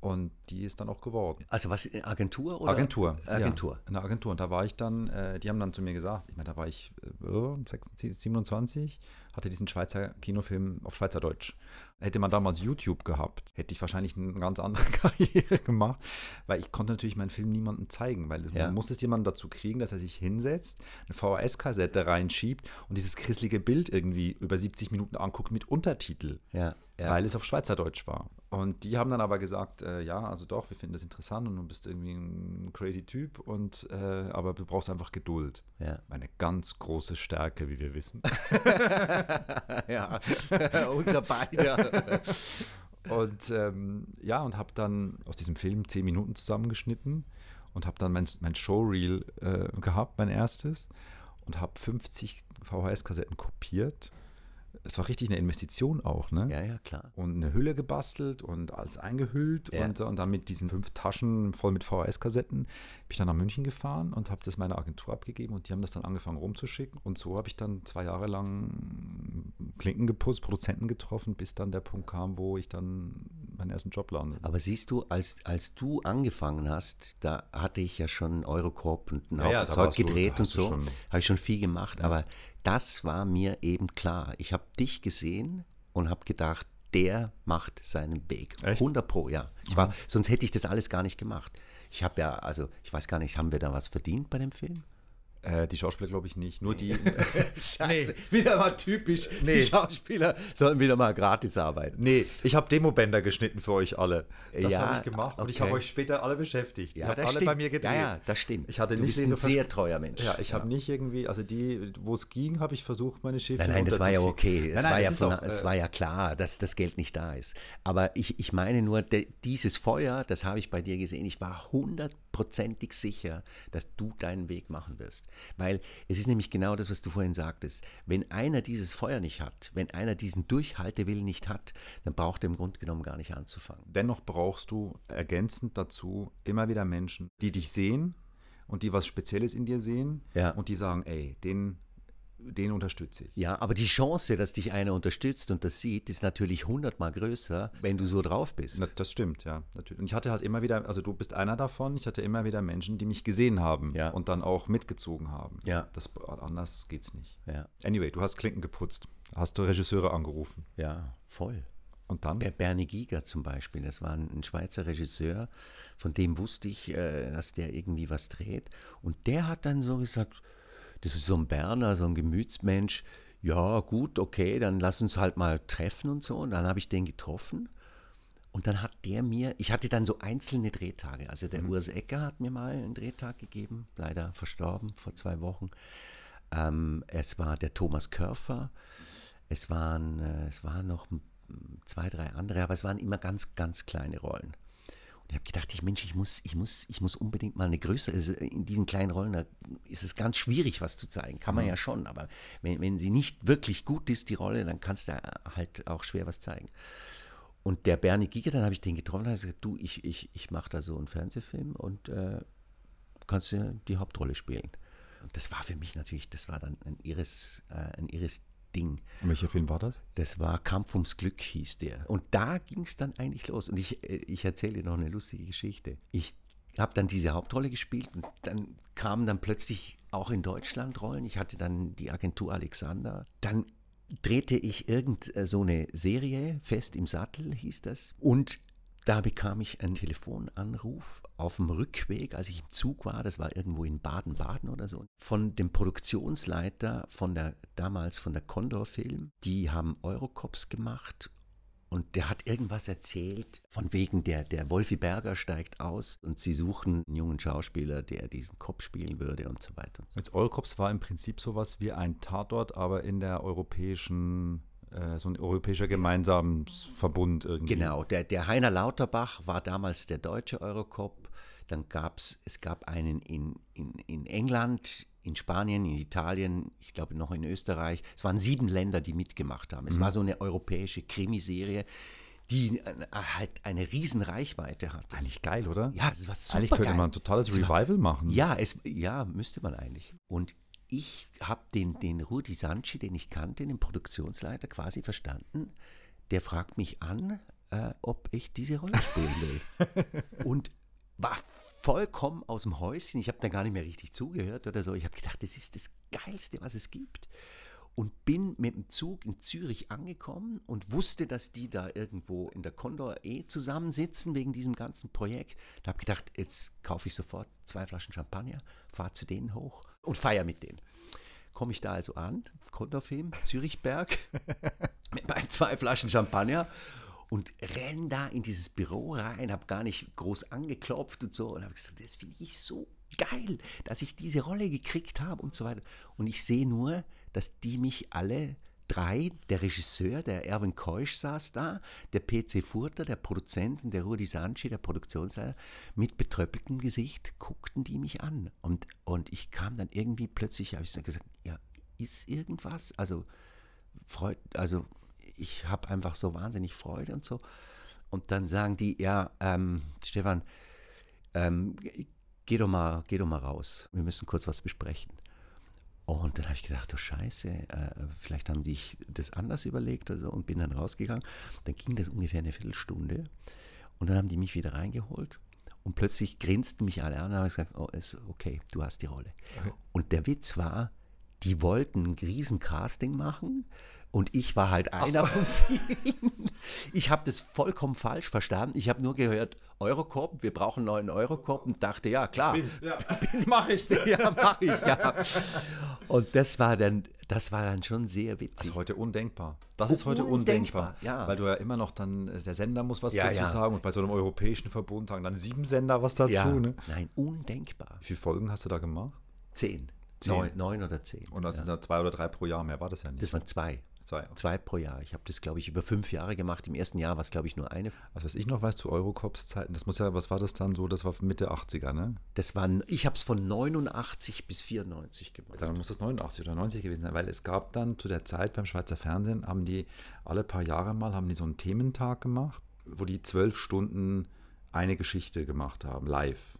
Und die ist dann auch geworden. Also was, Agentur oder? Agentur. Agentur. Ja, eine Agentur. Und da war ich dann, äh, die haben dann zu mir gesagt, ich meine, da war ich äh, 27, hatte diesen Schweizer Kinofilm auf Schweizerdeutsch. Hätte man damals YouTube gehabt, hätte ich wahrscheinlich eine ganz andere Karriere gemacht, weil ich konnte natürlich meinen Film niemandem zeigen, weil ja. man muss es jemanden dazu kriegen, dass er sich hinsetzt, eine VHS-Kassette reinschiebt und dieses christliche Bild irgendwie über 70 Minuten anguckt mit Untertitel. Ja ja. weil es auf Schweizerdeutsch war. Und die haben dann aber gesagt, äh, ja, also doch, wir finden das interessant und du bist irgendwie ein crazy Typ, und, äh, aber du brauchst einfach Geduld. Ja. Eine ganz große Stärke, wie wir wissen. ja, unser beider. und ähm, ja, und habe dann aus diesem Film zehn Minuten zusammengeschnitten und habe dann mein, mein Showreel äh, gehabt, mein erstes, und habe 50 VHS-Kassetten kopiert es war richtig eine Investition auch, ne? Ja, ja, klar. Und eine Hülle gebastelt und alles eingehüllt ja. und, und dann mit diesen fünf Taschen voll mit VHS-Kassetten bin ich dann nach München gefahren und habe das meiner Agentur abgegeben und die haben das dann angefangen rumzuschicken. Und so habe ich dann zwei Jahre lang Klinken geputzt, Produzenten getroffen, bis dann der Punkt kam, wo ich dann meinen ersten Job landete. Aber siehst du, als, als du angefangen hast, da hatte ich ja schon Eurocorp und ein ja, Zeug gedreht du, und so, habe ich schon viel gemacht, ja. aber das war mir eben klar. Ich habe dich gesehen und habe gedacht, der macht seinen Weg. Echt? 100 Pro, ja. Ich war, sonst hätte ich das alles gar nicht gemacht. Ich habe ja, also ich weiß gar nicht, haben wir da was verdient bei dem Film? Äh, die Schauspieler glaube ich nicht, nur die. Scheiße, nee. wieder mal typisch. Nee. Die Schauspieler sollen wieder mal gratis arbeiten. Nee, ich habe Demobänder geschnitten für euch alle. Das ja, habe ich gemacht okay. und ich habe euch später alle beschäftigt. Ja, Ihr habt alle stimmt. bei mir gedreht. Ja, ja, das stimmt. Ich hatte du nicht bist ein sehr treuer Mensch. Ja, ich ja. habe nicht irgendwie, also die, wo es ging, habe ich versucht, meine Schiffe Nein, nein, das war ja okay. Es, nein, nein, war, ja von, auch, es äh, war ja klar, dass das Geld nicht da ist. Aber ich, ich meine nur, de, dieses Feuer, das habe ich bei dir gesehen. Ich war hundertprozentig sicher, dass du deinen Weg machen wirst. Weil es ist nämlich genau das, was du vorhin sagtest. Wenn einer dieses Feuer nicht hat, wenn einer diesen Durchhaltewillen nicht hat, dann braucht er im Grunde genommen gar nicht anzufangen. Dennoch brauchst du ergänzend dazu immer wieder Menschen, die dich sehen und die was Spezielles in dir sehen ja. und die sagen, ey, den den unterstütze ich. Ja, aber die Chance, dass dich einer unterstützt und das sieht, ist natürlich hundertmal größer, wenn du so drauf bist. Na, das stimmt, ja. Natürlich. Und ich hatte halt immer wieder, also du bist einer davon, ich hatte immer wieder Menschen, die mich gesehen haben ja. und dann auch mitgezogen haben. Ja. Das, anders geht's nicht. Ja. Anyway, du hast Klinken geputzt. Hast du Regisseure angerufen? Ja, voll. Und dann? Bernie Giger zum Beispiel, das war ein Schweizer Regisseur, von dem wusste ich, äh, dass der irgendwie was dreht. Und der hat dann so gesagt, das ist so ein Berner, so ein Gemütsmensch. Ja, gut, okay, dann lass uns halt mal treffen und so. Und dann habe ich den getroffen. Und dann hat der mir, ich hatte dann so einzelne Drehtage. Also der mhm. Urs Ecker hat mir mal einen Drehtag gegeben, leider verstorben vor zwei Wochen. Ähm, es war der Thomas Körfer. Es waren, äh, es waren noch zwei, drei andere, aber es waren immer ganz, ganz kleine Rollen ich habe gedacht, ich Mensch, ich muss, ich muss, ich muss unbedingt mal eine größere, also in diesen kleinen Rollen, da ist es ganz schwierig, was zu zeigen. Kann man mhm. ja schon, aber wenn, wenn sie nicht wirklich gut ist, die Rolle, dann kannst du halt auch schwer was zeigen. Und der Bernie Giger, dann habe ich den getroffen und gesagt, du, ich, ich, ich mache da so einen Fernsehfilm und äh, kannst du die Hauptrolle spielen. Und das war für mich natürlich, das war dann ein irres, äh, ein irres Ding. Und welcher Film war das? Das war Kampf ums Glück, hieß der. Und da ging es dann eigentlich los. Und ich, äh, ich erzähle dir noch eine lustige Geschichte. Ich habe dann diese Hauptrolle gespielt und dann kamen dann plötzlich auch in Deutschland Rollen. Ich hatte dann die Agentur Alexander. Dann drehte ich irgend äh, so eine Serie, Fest im Sattel hieß das. Und da bekam ich einen Telefonanruf auf dem Rückweg, als ich im Zug war, das war irgendwo in Baden-Baden oder so, von dem Produktionsleiter von der damals von der Condor Film. Die haben Eurocops gemacht und der hat irgendwas erzählt, von wegen der, der Wolfi Berger steigt aus und sie suchen einen jungen Schauspieler, der diesen Kopf spielen würde und so weiter. Und. Jetzt Eurocops war im Prinzip sowas wie ein Tatort, aber in der europäischen so ein europäischer Gemeinsamsverbund irgendwie. Genau, der, der Heiner Lauterbach war damals der deutsche Eurocop. Dann gab es, es gab einen in, in, in England, in Spanien, in Italien, ich glaube noch in Österreich. Es waren sieben Länder, die mitgemacht haben. Es mhm. war so eine europäische Krimiserie, die halt eine riesen Reichweite hat. Eigentlich geil, oder? Ja, das war super Eigentlich könnte geil. man ein totales Revival war, machen. Ja, es, ja, müsste man eigentlich. Und ich habe den, den Rudi Sanchi, den ich kannte, den Produktionsleiter, quasi verstanden. Der fragt mich an, äh, ob ich diese Rolle spielen will. und war vollkommen aus dem Häuschen. Ich habe da gar nicht mehr richtig zugehört oder so. Ich habe gedacht, das ist das Geilste, was es gibt. Und bin mit dem Zug in Zürich angekommen und wusste, dass die da irgendwo in der Condor eh zusammensitzen wegen diesem ganzen Projekt. Da habe ich gedacht, jetzt kaufe ich sofort zwei Flaschen Champagner, fahre zu denen hoch und feier mit denen. Komme ich da also an, Konterfilm, Zürichberg, mit meinen zwei Flaschen Champagner und renn da in dieses Büro rein, habe gar nicht groß angeklopft und so und habe gesagt, das finde ich so geil, dass ich diese Rolle gekriegt habe und so weiter. Und ich sehe nur, dass die mich alle drei, der Regisseur, der Erwin Keusch saß da, der PC Furter, der Produzent und der Rudi Sanchi, der Produktionsleiter, mit betröppeltem Gesicht guckten die mich an. Und, und ich kam dann irgendwie plötzlich, habe ich gesagt, ja, ist irgendwas? Also, Freud, also ich habe einfach so wahnsinnig Freude und so. Und dann sagen die, ja, ähm, Stefan, ähm, geh, doch mal, geh doch mal raus. Wir müssen kurz was besprechen. Und dann habe ich gedacht, oh Scheiße, äh, vielleicht haben die das anders überlegt oder so und bin dann rausgegangen. Dann ging das ungefähr eine Viertelstunde und dann haben die mich wieder reingeholt und plötzlich grinsten mich alle an und haben gesagt, oh, ist okay, du hast die Rolle. Okay. Und der Witz war, die wollten ein Riesencasting machen und ich war halt einer so. von vielen. Ich habe das vollkommen falsch verstanden. Ich habe nur gehört, Eurocorp, wir brauchen einen neuen Eurocorp und dachte, ja klar. Ja, mach ich. ja, mach ich, ja. Und das war dann, das war dann schon sehr witzig. Das ist heute undenkbar. Das ist heute undenkbar. undenkbar ja. Weil du ja immer noch dann, der Sender muss was ja, dazu ja. sagen und bei so einem europäischen Verbund sagen dann sieben Sender was dazu. Ne? Nein, undenkbar. Wie viele Folgen hast du da gemacht? Zehn. Neun, neun, oder zehn. Und das ja. sind zwei oder drei pro Jahr, mehr war das ja nicht. Das waren zwei. Zwei. Zwei pro Jahr. Ich habe das, glaube ich, über fünf Jahre gemacht. Im ersten Jahr war es, glaube ich, nur eine. Also was ich noch weiß zu Eurocops-Zeiten, das muss ja, was war das dann so? Das war Mitte 80er, ne? Das waren, ich habe es von 89 bis 94 gemacht. Dann muss es 89 oder 90 gewesen sein, weil es gab dann zu der Zeit beim Schweizer Fernsehen, haben die alle paar Jahre mal, haben die so einen Thementag gemacht, wo die zwölf Stunden eine Geschichte gemacht haben, live.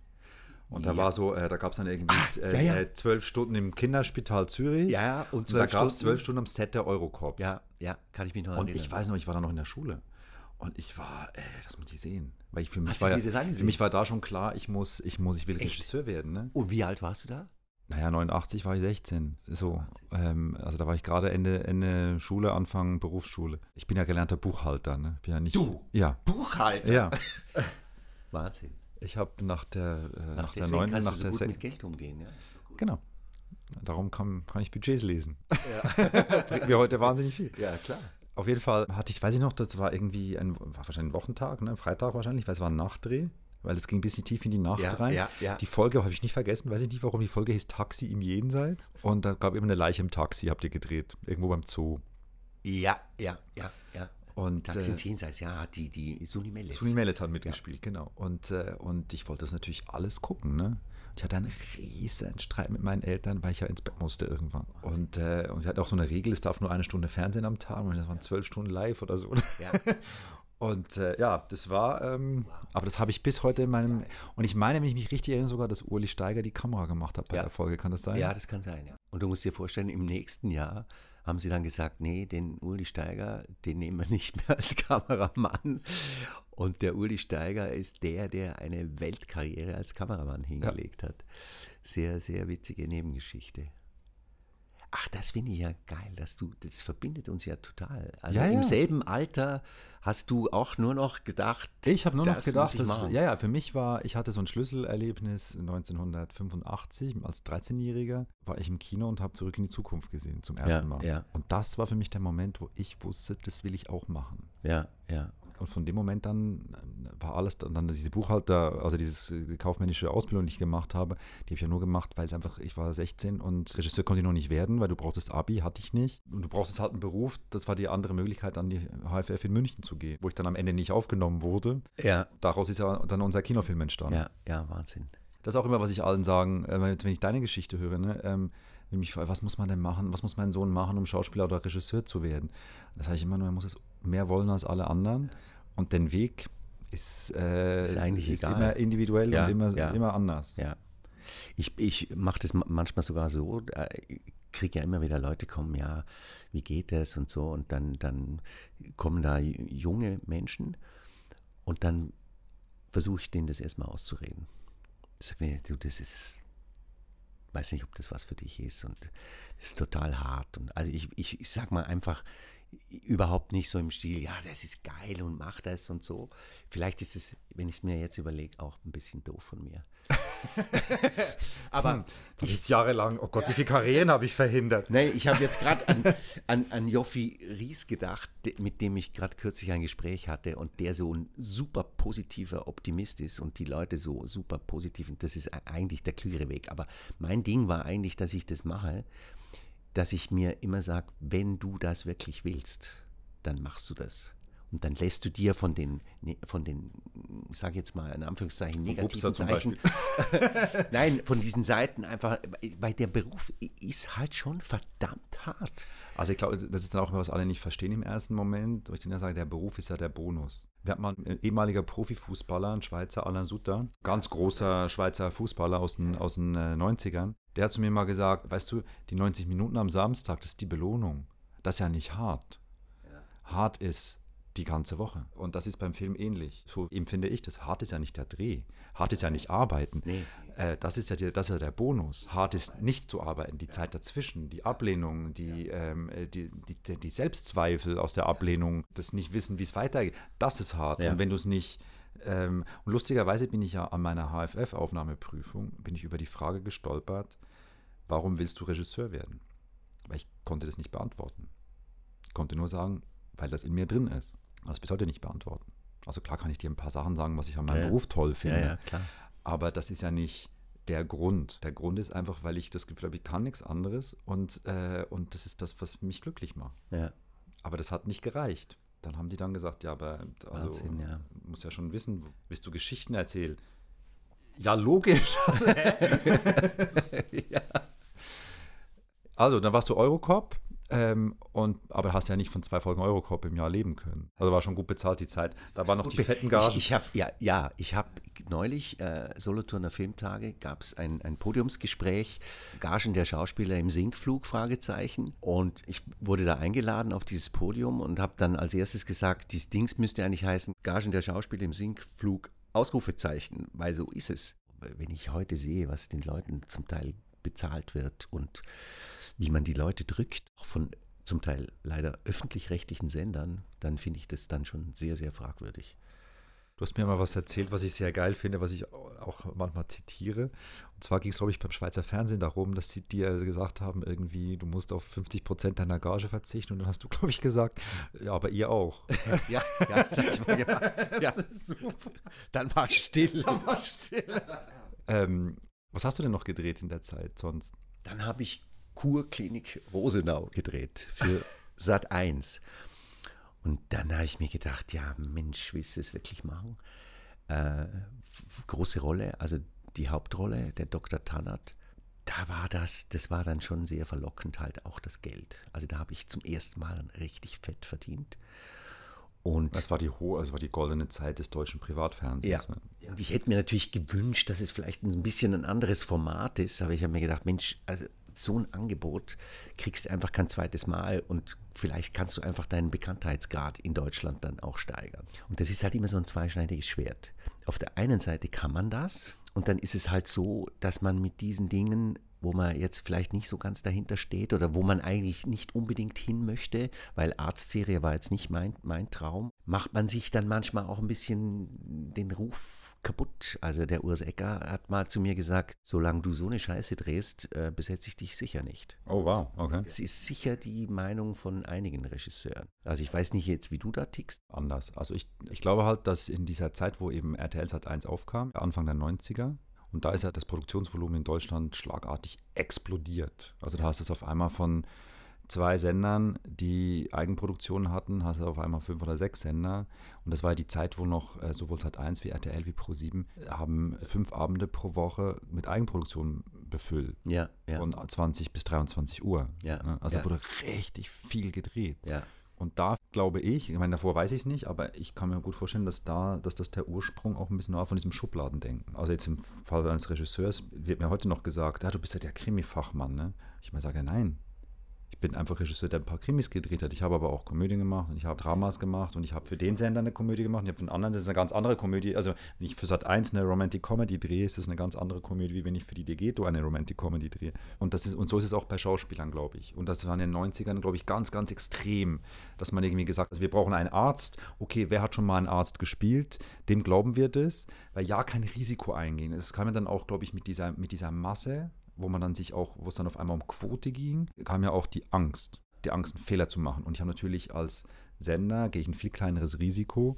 Und da ja. war so, äh, da gab es dann irgendwie ah, äh, ja, ja. zwölf Stunden im Kinderspital Zürich. Ja, und zwölf und da gab es zwölf Stunden am Set der Eurocorps. Ja, ja, kann ich mich noch erinnern. Und ich weiß noch, ich war da noch in der Schule. Und ich war, ey, das muss ich sehen. Weil ich für mich, Hast war, für mich war da schon klar, ich muss, ich muss, ich will Echt? Regisseur werden. Ne? Und wie alt warst du da? Naja, 89 war ich 16. So, ähm, also da war ich gerade Ende, Ende Schule, Anfang Berufsschule. Ich bin ja gelernter Buchhalter. Ne? Bin ja nicht, du? Ja. Buchhalter? Ja. Wahnsinn. Ich habe nach der, äh, nach der neunten, nach so der gut mit Geld umgehen, ja. Genau. Darum kann, kann ich Budgets lesen. Ja. Bringt mir heute wahnsinnig viel. Ja, klar. Auf jeden Fall hatte ich, weiß ich noch, das war irgendwie ein, war wahrscheinlich ein Wochentag, ne? Freitag wahrscheinlich, weil es war ein Nachtdreh, weil es ging ein bisschen tief in die Nacht ja, rein. Ja, ja. Die Folge habe ich nicht vergessen, weiß ich nicht warum. Die Folge hieß Taxi im Jenseits und da gab immer eine Leiche im Taxi, habt ihr gedreht, irgendwo beim Zoo. Ja, ja, ja. Und, Taxi ins äh, Jenseits, ja, die, die Suni Mellis. Suni Mellis hat mitgespielt, ja. genau. Und, äh, und ich wollte das natürlich alles gucken, ne? Ich hatte einen riesen Streit mit meinen Eltern, weil ich ja ins Bett musste irgendwann. Und, äh, und wir hatten auch so eine Regel, es darf nur eine Stunde Fernsehen am Tag und das waren zwölf Stunden live oder so. Ja. Und äh, ja, das war, ähm, aber das habe ich bis heute in meinem, und ich meine, wenn ich mich richtig erinnere, sogar, dass Uli Steiger die Kamera gemacht hat bei Ja. der Folge, kann das sein? Ja, das kann sein, ja. Und du musst dir vorstellen, im nächsten Jahr haben sie dann gesagt, nee, den Uli Steiger, den nehmen wir nicht mehr als Kameramann. Und der Uli Steiger ist der, der eine Weltkarriere als Kameramann hingelegt hat. Sehr, sehr witzige Nebengeschichte. Ach, das finde ich ja geil, dass du, das verbindet uns ja total. Also Ja, ja. im selben Alter hast du auch nur noch gedacht, Ich habe nur noch gedacht, dass, ja, ja, für mich war, ich hatte so ein Schlüsselerlebnis 1985 als 13-Jähriger, war ich im Kino und habe Zurück in die Zukunft gesehen zum ersten Mal. ja. Und das war für mich der Moment, wo ich wusste, das will ich auch machen. Ja, ja. Und von dem Moment dann äh, war alles, und dann diese Buchhalter, also diese äh, kaufmännische Ausbildung, die ich gemacht habe, die habe ich ja nur gemacht, weil es einfach, ich war 16 und Regisseur konnte ich noch nicht werden, weil du brauchtest Abi, hatte ich nicht. Und du brauchtest halt einen Beruf, das war die andere Möglichkeit, an die HFF in München zu gehen, wo ich dann am Ende nicht aufgenommen wurde. Ja, Daraus ist ja dann unser Kinofilm entstanden. ja, ja, Wahnsinn. Das ist auch immer, was ich allen sagen, äh, wenn ich deine Geschichte höre, ne? ähm, wenn mich frage, was muss man denn machen, was muss mein Sohn machen, um Schauspieler oder Regisseur zu werden? Das sage ich immer nur, er muss es mehr wollen als alle anderen. Und den Weg ist, äh, Ist eigentlich egal. immer individuell Ja, und immer, ja. immer anders. Ja. Ich, ich mache das ma- manchmal sogar so, äh, ich kriege ja immer wieder Leute kommen, ja, wie geht das und so. Und dann, dann kommen da junge Menschen und dann versuche ich denen das erstmal auszureden. Ich sage, nee, du, das ist, weiß nicht, ob das was für dich ist und das ist total hart. Und also ich, ich, ich sag mal einfach überhaupt nicht so im Stil, ja, das ist geil und mach das und so. Vielleicht ist es, wenn ich es mir jetzt überlege, auch ein bisschen doof von mir. Aber Hab ich jetzt jahrelang, oh Gott, wie viele Karrieren habe ich verhindert? Nee, ich habe jetzt gerade an, an, an Joffi Ries gedacht, mit dem ich gerade kürzlich ein Gespräch hatte und der so ein super positiver Optimist ist und die Leute so super positiv und das ist eigentlich der klügere Weg. Aber mein Ding war eigentlich, dass ich das mache, dass ich mir immer sage, wenn du das wirklich willst, dann machst du das. Und dann lässt du dir von den, ne- von den, sag jetzt mal in Anführungszeichen, negativen Zeichen, nein, von diesen Seiten einfach, weil der Beruf ist halt schon verdammt hart. Also ich glaube, das ist dann auch immer, was alle nicht verstehen im ersten Moment. Wo ich dann ja sage, der Beruf ist ja der Bonus. Wir hatten mal einen ehemaliger Profifußballer, ein Schweizer Alain Sutter, ganz großer Schweizer Fußballer aus den, aus den äh, 90ern. Der hat zu mir mal gesagt, weißt du, die 90 Minuten am Samstag, das ist die Belohnung. Das ist ja nicht hart. Hart ist die ganze Woche. Und das ist beim Film ähnlich. So empfinde ich das. Hart ist ja nicht der Dreh. Hart ist ja nicht arbeiten. Nee. Äh, das, ist ja der, das ist ja der Bonus. Hart ist nicht zu arbeiten, die Zeit dazwischen, die Ablehnung, die, ähm, äh, die, die, die Selbstzweifel aus der Ablehnung, das nicht wissen, wie es weitergeht. Das ist hart. Ja. Und wenn du es nicht. Ähm, und lustigerweise bin ich ja an meiner HFF-Aufnahmeprüfung, bin ich über die Frage gestolpert, warum willst du Regisseur werden? Weil ich konnte das nicht beantworten. Ich konnte nur sagen, weil das in mir drin ist. Aber das bis heute nicht beantworten. Also klar kann ich dir ein paar Sachen sagen, was ich an meinem Ja, ja. Beruf toll finde. Ja, ja. Aber das ist ja nicht der Grund. Der Grund ist einfach, weil ich das Gefühl habe, ich kann nichts anderes und, äh, und das ist das, was mich glücklich macht. Ja, Aber das hat nicht gereicht. Dann haben die dann gesagt, ja, aber also, Wahnsinn, ja. muss ja schon wissen, willst du Geschichten erzählen? Ja, logisch. Also, dann warst du Eurocop, ähm, und, aber hast ja nicht von zwei Folgen Eurocop im Jahr leben können. Also war schon gut bezahlt die Zeit. Da waren noch die fetten Gagen. Ich, ich habe ja, ja, ich habe neulich äh, Solothurner Filmtage gab es ein, ein Podiumsgespräch, Gagen der Schauspieler im Sinkflug Fragezeichen und ich wurde da eingeladen auf dieses Podium und habe dann als erstes gesagt, dieses Dings müsste eigentlich heißen Gagen der Schauspieler im Sinkflug Ausrufezeichen, weil so ist es. Wenn ich heute sehe, was den Leuten zum Teil bezahlt wird und wie man die Leute drückt, auch von zum Teil leider öffentlich-rechtlichen Sendern, dann finde ich das dann schon sehr, sehr fragwürdig. Du hast mir mal was erzählt, was ich sehr geil finde, was ich auch manchmal zitiere. Und zwar ging es, glaube ich, beim Schweizer Fernsehen darum, dass sie dir gesagt haben, irgendwie, du musst auf 50 Prozent deiner Gage verzichten. Und dann hast du, glaube ich, gesagt, ja, aber ihr auch. Ja, ja, das hab ich mal gemacht. Ja. super. Dann war still. war still. ähm, was hast du denn noch gedreht in der Zeit sonst? Dann habe ich Kurklinik Rosenau gedreht für Sat 1. Und dann habe ich mir gedacht, ja Mensch, willst du es wirklich machen? Äh, große Rolle, also die Hauptrolle, der Dr. Tannert, da war das, das war dann schon sehr verlockend halt auch das Geld. Also da habe ich zum ersten Mal richtig fett verdient. Und das war die hohe, also war die goldene Zeit des deutschen Privatfernsehens. Ja. Ne? Und ich hätte mir natürlich gewünscht, dass es vielleicht ein bisschen ein anderes Format ist, aber ich habe mir gedacht, Mensch, also so ein Angebot kriegst du einfach kein zweites Mal und vielleicht kannst du einfach deinen Bekanntheitsgrad in Deutschland dann auch steigern. Und das ist halt immer so ein zweischneidiges Schwert. Auf der einen Seite kann man das und dann ist es halt so, dass man mit diesen Dingen wo man jetzt vielleicht nicht so ganz dahinter steht oder wo man eigentlich nicht unbedingt hin möchte, weil Arztserie war jetzt nicht mein, mein Traum, macht man sich dann manchmal auch ein bisschen den Ruf kaputt. Also der Urs Ecker hat mal zu mir gesagt, solange du so eine Scheiße drehst, äh, besetze ich dich sicher nicht. Oh wow, okay. Es ist sicher die Meinung von einigen Regisseuren. Also ich weiß nicht jetzt, wie du da tickst. Anders. Also ich, ich glaube halt, dass in dieser Zeit, wo eben RTL Sat 1 aufkam, Anfang der 90er, und da ist ja das Produktionsvolumen in Deutschland schlagartig explodiert. Also da hast du es auf einmal von zwei Sendern, die Eigenproduktionen hatten, hast du auf einmal fünf oder sechs Sender. Und das war ja die Zeit, wo noch äh, sowohl Sat1 wie RTL wie Pro7 haben fünf Abende pro Woche mit Eigenproduktionen befüllt. Ja, ja. Von 20 bis 23 Uhr. Ja, also ja. wurde richtig viel gedreht. Ja. Und da glaube ich, ich meine, davor weiß ich es nicht, aber ich kann mir gut vorstellen, dass da, dass das der Ursprung auch ein bisschen war von diesem Schubladendenken. Also jetzt im Fall eines Regisseurs wird mir heute noch gesagt, ja, du bist ja der Krimi-Fachmann, ne? Ich mal sage, nein, ich bin einfach Regisseur, der ein paar Krimis gedreht hat. Ich habe aber auch Komödien gemacht und ich habe Dramas gemacht und ich habe für den Sender eine Komödie gemacht und ich habe für den anderen Sender eine ganz andere Komödie. Also wenn ich für Sat 1 eine Romantic Comedy drehe, ist das eine ganz andere Komödie, wie wenn ich für die Degeto eine Romantic Comedy drehe. Und, das ist, und so ist es auch bei Schauspielern, glaube ich. Und das war in den 90ern, glaube ich, ganz, ganz extrem, dass man irgendwie gesagt hat, also wir brauchen einen Arzt. Okay, wer hat schon mal einen Arzt gespielt? Dem glauben wir das, weil ja kein Risiko eingehen. Es kam ja dann auch, glaube ich, mit dieser, mit dieser Masse wo man dann sich auch, wo es dann auf einmal um Quote ging, kam ja auch die Angst, die Angst, einen Fehler zu machen. Und ich habe natürlich als Sender, gehe ich ein viel kleineres Risiko,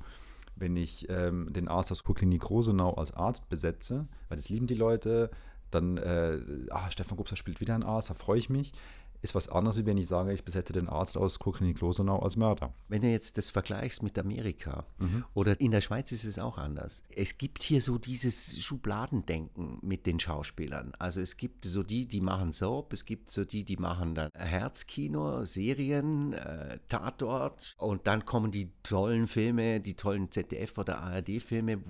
wenn ich ähm, den Arzt aus Kurklinik Rosenau als Arzt besetze, weil das lieben die Leute, dann, äh, ah, Stefan Gubser spielt wieder einen Arzt, da freue ich mich ist was anderes, wie wenn ich sage, ich besetze den Arzt aus Kurklinik Losenau als Mörder. Wenn du jetzt das vergleichst mit Amerika mhm. oder in der Schweiz ist es auch anders. Es gibt hier so dieses Schubladendenken mit den Schauspielern. Also es gibt so die, die machen Soap, es gibt so die, die machen dann Herzkino, Serien, äh, Tatort und dann kommen die tollen Filme, die tollen ZDF- oder ARD-Filme,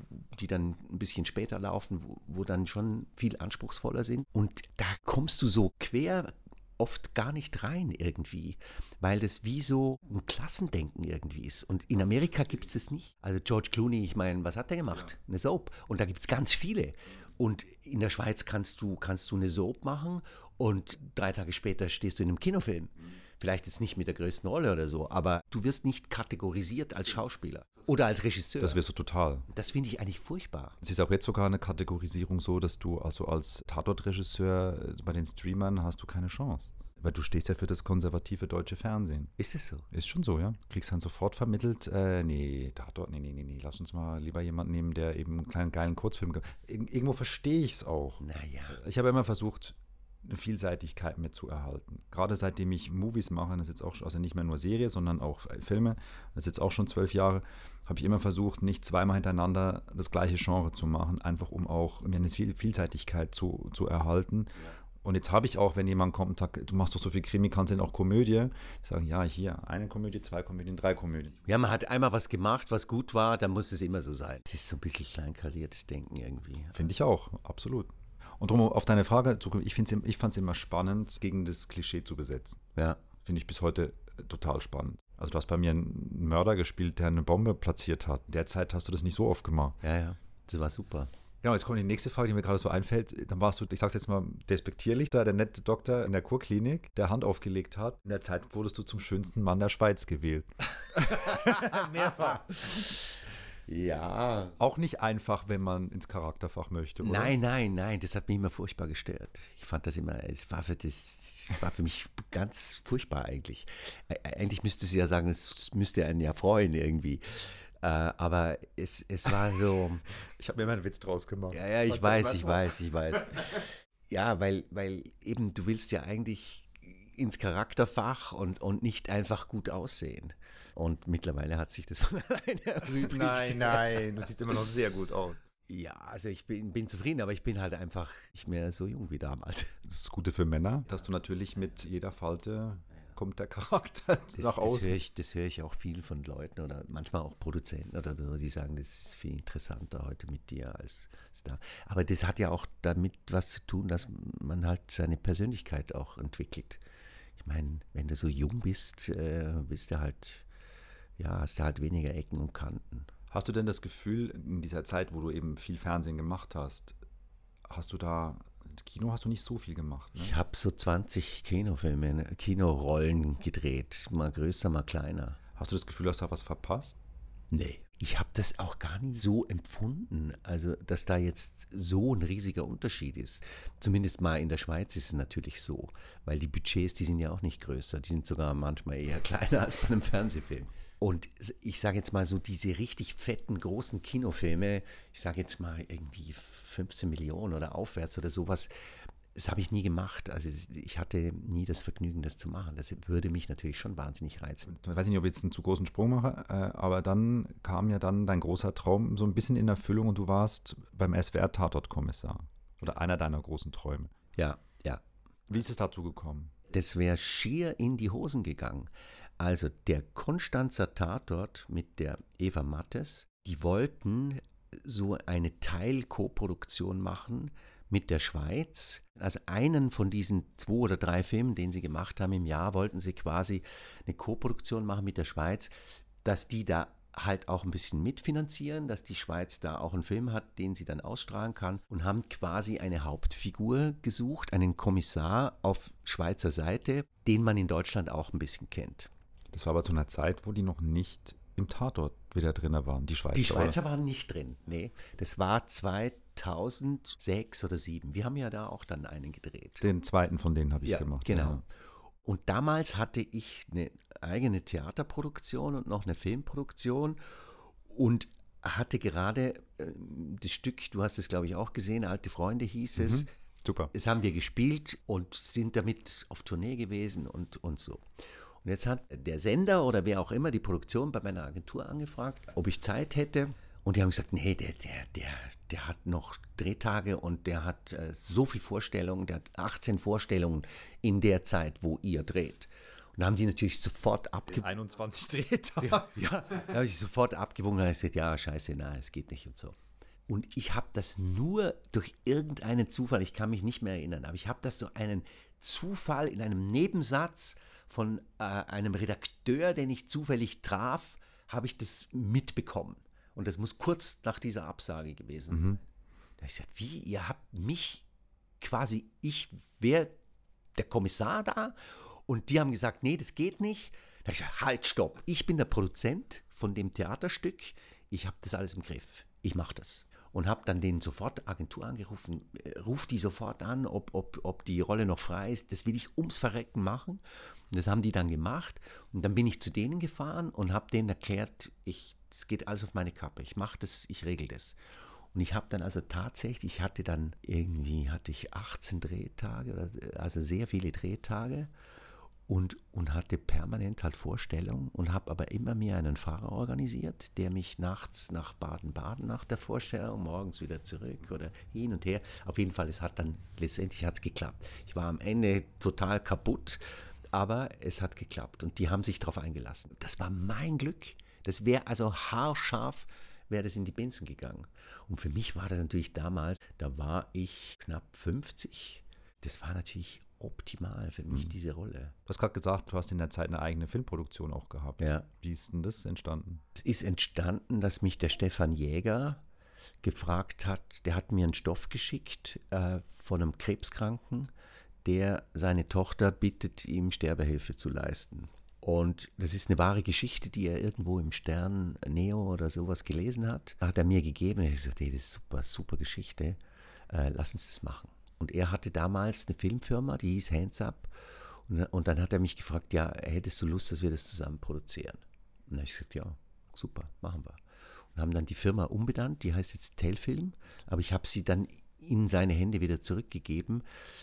die dann ein bisschen später laufen, wo, wo dann schon viel anspruchsvoller sind. Und da kommst du so quer oft gar nicht rein irgendwie, weil das wie so ein Klassendenken irgendwie ist. Und in Amerika gibt es das nicht. Also George Clooney, ich meine, was hat er gemacht? Eine Soap. Und da gibt es ganz viele. Und in der Schweiz kannst du, kannst du eine Soap machen und drei Tage später stehst du in einem Kinofilm. Vielleicht jetzt nicht mit der größten Rolle oder so, aber du wirst nicht kategorisiert als Schauspieler oder als Regisseur. Das wirst du total. Das finde ich eigentlich furchtbar. Es ist auch jetzt sogar eine Kategorisierung so, dass du also als Tatortregisseur bei den Streamern hast du keine Chance. Weil du stehst ja für das konservative deutsche Fernsehen. Ist es so? Ist schon so, ja. Kriegst dann sofort vermittelt, äh, nee, Tatort, nee, nee, nee, nee, lass uns mal lieber jemanden nehmen, der eben einen kleinen geilen Kurzfilm. Irgendwo verstehe ich es auch. Naja. Ich habe immer versucht, eine Vielseitigkeit mitzuerhalten. Gerade seitdem ich Movies mache, das ist jetzt auch, also nicht mehr nur Serie, sondern auch Filme, das ist jetzt auch schon zwölf Jahre, habe ich immer versucht, nicht zweimal hintereinander das gleiche Genre zu machen, einfach um auch mir eine Vielseitigkeit zu, zu erhalten. Ja. Und jetzt habe ich auch, wenn jemand kommt und sagt, du machst doch so viel Krimi, kannst du denn auch Komödie? Ich sage, ja, hier, eine Komödie, zwei Komödien, drei Komödien. Ja, man hat einmal was gemacht, was gut war, dann muss es immer so sein. Es ist so ein bisschen kleinkariertes Denken irgendwie. Finde ich auch, absolut. Und darum auf deine Frage, ich, ich fand es immer spannend, gegen das Klischee zu besetzen. Ja. Finde ich bis heute äh, total spannend. Also du hast bei mir einen Mörder gespielt, der eine Bombe platziert hat. In der Zeit hast du das nicht so oft gemacht. Ja, ja, das war super. Genau, jetzt kommt die nächste Frage, die mir gerade so einfällt. Dann warst du, ich sag's jetzt mal despektierlich, da der nette Doktor in der Kurklinik, der Hand aufgelegt hat. In der Zeit wurdest du zum schönsten Mann der Schweiz gewählt. Mehrfach. Ja. Auch nicht einfach, wenn man ins Charakterfach möchte, oder? Nein, nein, nein, das hat mich immer furchtbar gestört. Ich fand das immer, es war für, das, war für mich ganz furchtbar eigentlich. Eigentlich müsste sie ja sagen, es müsste einen ja freuen irgendwie. Äh, aber es, es war so. ich habe mir immer einen Witz draus gemacht. Ja, ja, ich weiß, ich weiß, ich weiß. ja, weil, weil eben du willst ja eigentlich ins Charakterfach und, und nicht einfach gut aussehen. Und mittlerweile hat sich das von alleine erübrigt. Nein, nein, du siehst immer noch sehr gut aus. Ja, also ich bin, bin, zufrieden, aber ich bin halt einfach nicht mehr so jung wie damals. Das ist das Gute für Männer, dass du natürlich mit jeder Falte kommt der Charakter Das, nach das außen. höre ich, das höre ich auch viel von Leuten oder manchmal auch Produzenten oder so, die sagen, das ist viel interessanter heute mit dir als Star. Aber das hat ja auch damit was zu tun, dass man halt seine Persönlichkeit auch entwickelt. Ich meine, wenn du so jung bist, äh, bist du halt, ja, hast du halt weniger Ecken und Kanten. Hast du denn das Gefühl, in dieser Zeit, wo du eben viel Fernsehen gemacht hast, hast du da, Kino hast du nicht so viel gemacht, ne? Ich habe so 20 Kinofilme, ne, Kinorollen gedreht, mal größer, mal kleiner. Hast du das Gefühl, hast du da was verpasst? Nee. Ich habe das auch gar nicht so empfunden, also dass da jetzt so ein riesiger Unterschied ist. Zumindest mal in der Schweiz ist es natürlich so, weil die Budgets, die sind ja auch nicht größer, die sind sogar manchmal eher kleiner als bei einem Fernsehfilm. Und ich sage jetzt mal so, diese richtig fetten, großen Kinofilme, ich sage jetzt mal irgendwie 15 Millionen oder aufwärts oder sowas, das habe ich nie gemacht. Also ich hatte nie das Vergnügen, das zu machen. Das würde mich natürlich schon wahnsinnig reizen. Ich weiß nicht, ob ich jetzt einen zu großen Sprung mache, äh, aber dann kam ja dann dein großer Traum so ein bisschen in Erfüllung und du warst beim SWR Tatortkommissar. Oder einer deiner großen Träume. Ja, ja. Wie ist es dazu gekommen? Das wäre schier in die Hosen gegangen. Also der Konstanzer Tatort mit der Eva Mattes, die wollten so eine Teil-Koproduktion machen mit der Schweiz. Also einen von diesen zwei oder drei Filmen, den sie gemacht haben im Jahr, wollten sie quasi eine Koproduktion machen mit der Schweiz, dass die da halt auch ein bisschen mitfinanzieren, dass die Schweiz da auch einen Film hat, den sie dann ausstrahlen kann und haben quasi eine Hauptfigur gesucht, einen Kommissar auf Schweizer Seite, den man in Deutschland auch ein bisschen kennt. Das war aber zu einer Zeit, wo die noch nicht im Tatort wieder drin waren, die Schweizer. Die Schweizer oder? waren nicht drin, nee. Das war 2006 oder 2007. Wir haben ja da auch dann einen gedreht. Den zweiten von denen habe ich ja, gemacht. Genau. Ja. Und damals hatte ich eine eigene Theaterproduktion und noch eine Filmproduktion und hatte gerade äh, das Stück, du hast es glaube ich auch gesehen, Alte Freunde hieß es. Mhm. Super. Das haben wir gespielt und sind damit auf Tournee gewesen und, und so. Und jetzt hat der Sender oder wer auch immer die Produktion bei meiner Agentur angefragt, ob ich Zeit hätte. Und die haben gesagt, nee, der, der, der, der hat noch Drehtage und der hat äh, so viel Vorstellungen, der hat 18 Vorstellungen in der Zeit, wo ihr dreht. Und da haben die natürlich sofort abgewogen. 21 Drehtage. Ja, ja da habe ich sofort abgewogen und habe gesagt, ja, scheiße, nein, es geht nicht und so. Und ich habe das nur durch irgendeinen Zufall, ich kann mich nicht mehr erinnern, aber ich habe das so einen Zufall in einem Nebensatz von äh, einem Redakteur, den ich zufällig traf, habe ich das mitbekommen. Und das muss kurz nach dieser Absage gewesen sein. Mhm. Da habe ich gesagt, wie, ihr habt mich quasi, ich wäre der Kommissar da und die haben gesagt, nee, das geht nicht. Da habe ich gesagt, halt, stopp, ich bin der Produzent von dem Theaterstück, ich habe das alles im Griff, ich mache das und habe dann den sofort Agentur angerufen, ruft die sofort an, ob, ob, ob die Rolle noch frei ist. Das will ich ums Verrecken machen. Und das haben die dann gemacht. Und dann bin ich zu denen gefahren und habe denen erklärt, es geht alles auf meine Kappe. Ich mache das, ich regel das. Und ich habe dann also tatsächlich, ich hatte dann irgendwie, hatte ich 18 Drehtage, oder, also sehr viele Drehtage und, und hatte permanent halt Vorstellungen und habe aber immer mir einen Fahrer organisiert, der mich nachts nach Baden-Baden nach der Vorstellung, morgens wieder zurück oder hin und her. Auf jeden Fall, es hat dann, letztendlich hat es geklappt. Ich war am Ende total kaputt, aber es hat geklappt und die haben sich darauf eingelassen. Das war mein Glück. Das wäre also haarscharf, wäre das in die Binsen gegangen. Und für mich war das natürlich damals, da war ich knapp 50. Das war natürlich optimal für mich, mhm. diese Rolle. Du hast gerade gesagt, du hast in der Zeit eine eigene Filmproduktion auch gehabt. Ja. Wie ist denn das entstanden? Es ist entstanden, dass mich der Stefan Jäger gefragt hat, der hat mir einen Stoff geschickt äh, von einem Krebskranken, der seine Tochter bittet, ihm Sterbehilfe zu leisten. Und das ist eine wahre Geschichte, die er irgendwo im Stern Neo oder sowas gelesen hat. Hat er mir gegeben. Ich gesagt, hey, das ist super, super Geschichte. Äh, lass uns das machen. Und er hatte damals eine Filmfirma, die hieß Hands Up. Und, und dann hat er mich gefragt, ja, hättest du Lust, dass wir das zusammen produzieren? Und dann habe ich gesagt, ja, super, machen wir. Und haben dann die Firma umbenannt, die heißt jetzt Telfilm, aber ich habe sie dann in seine Hände wieder zurückgegeben,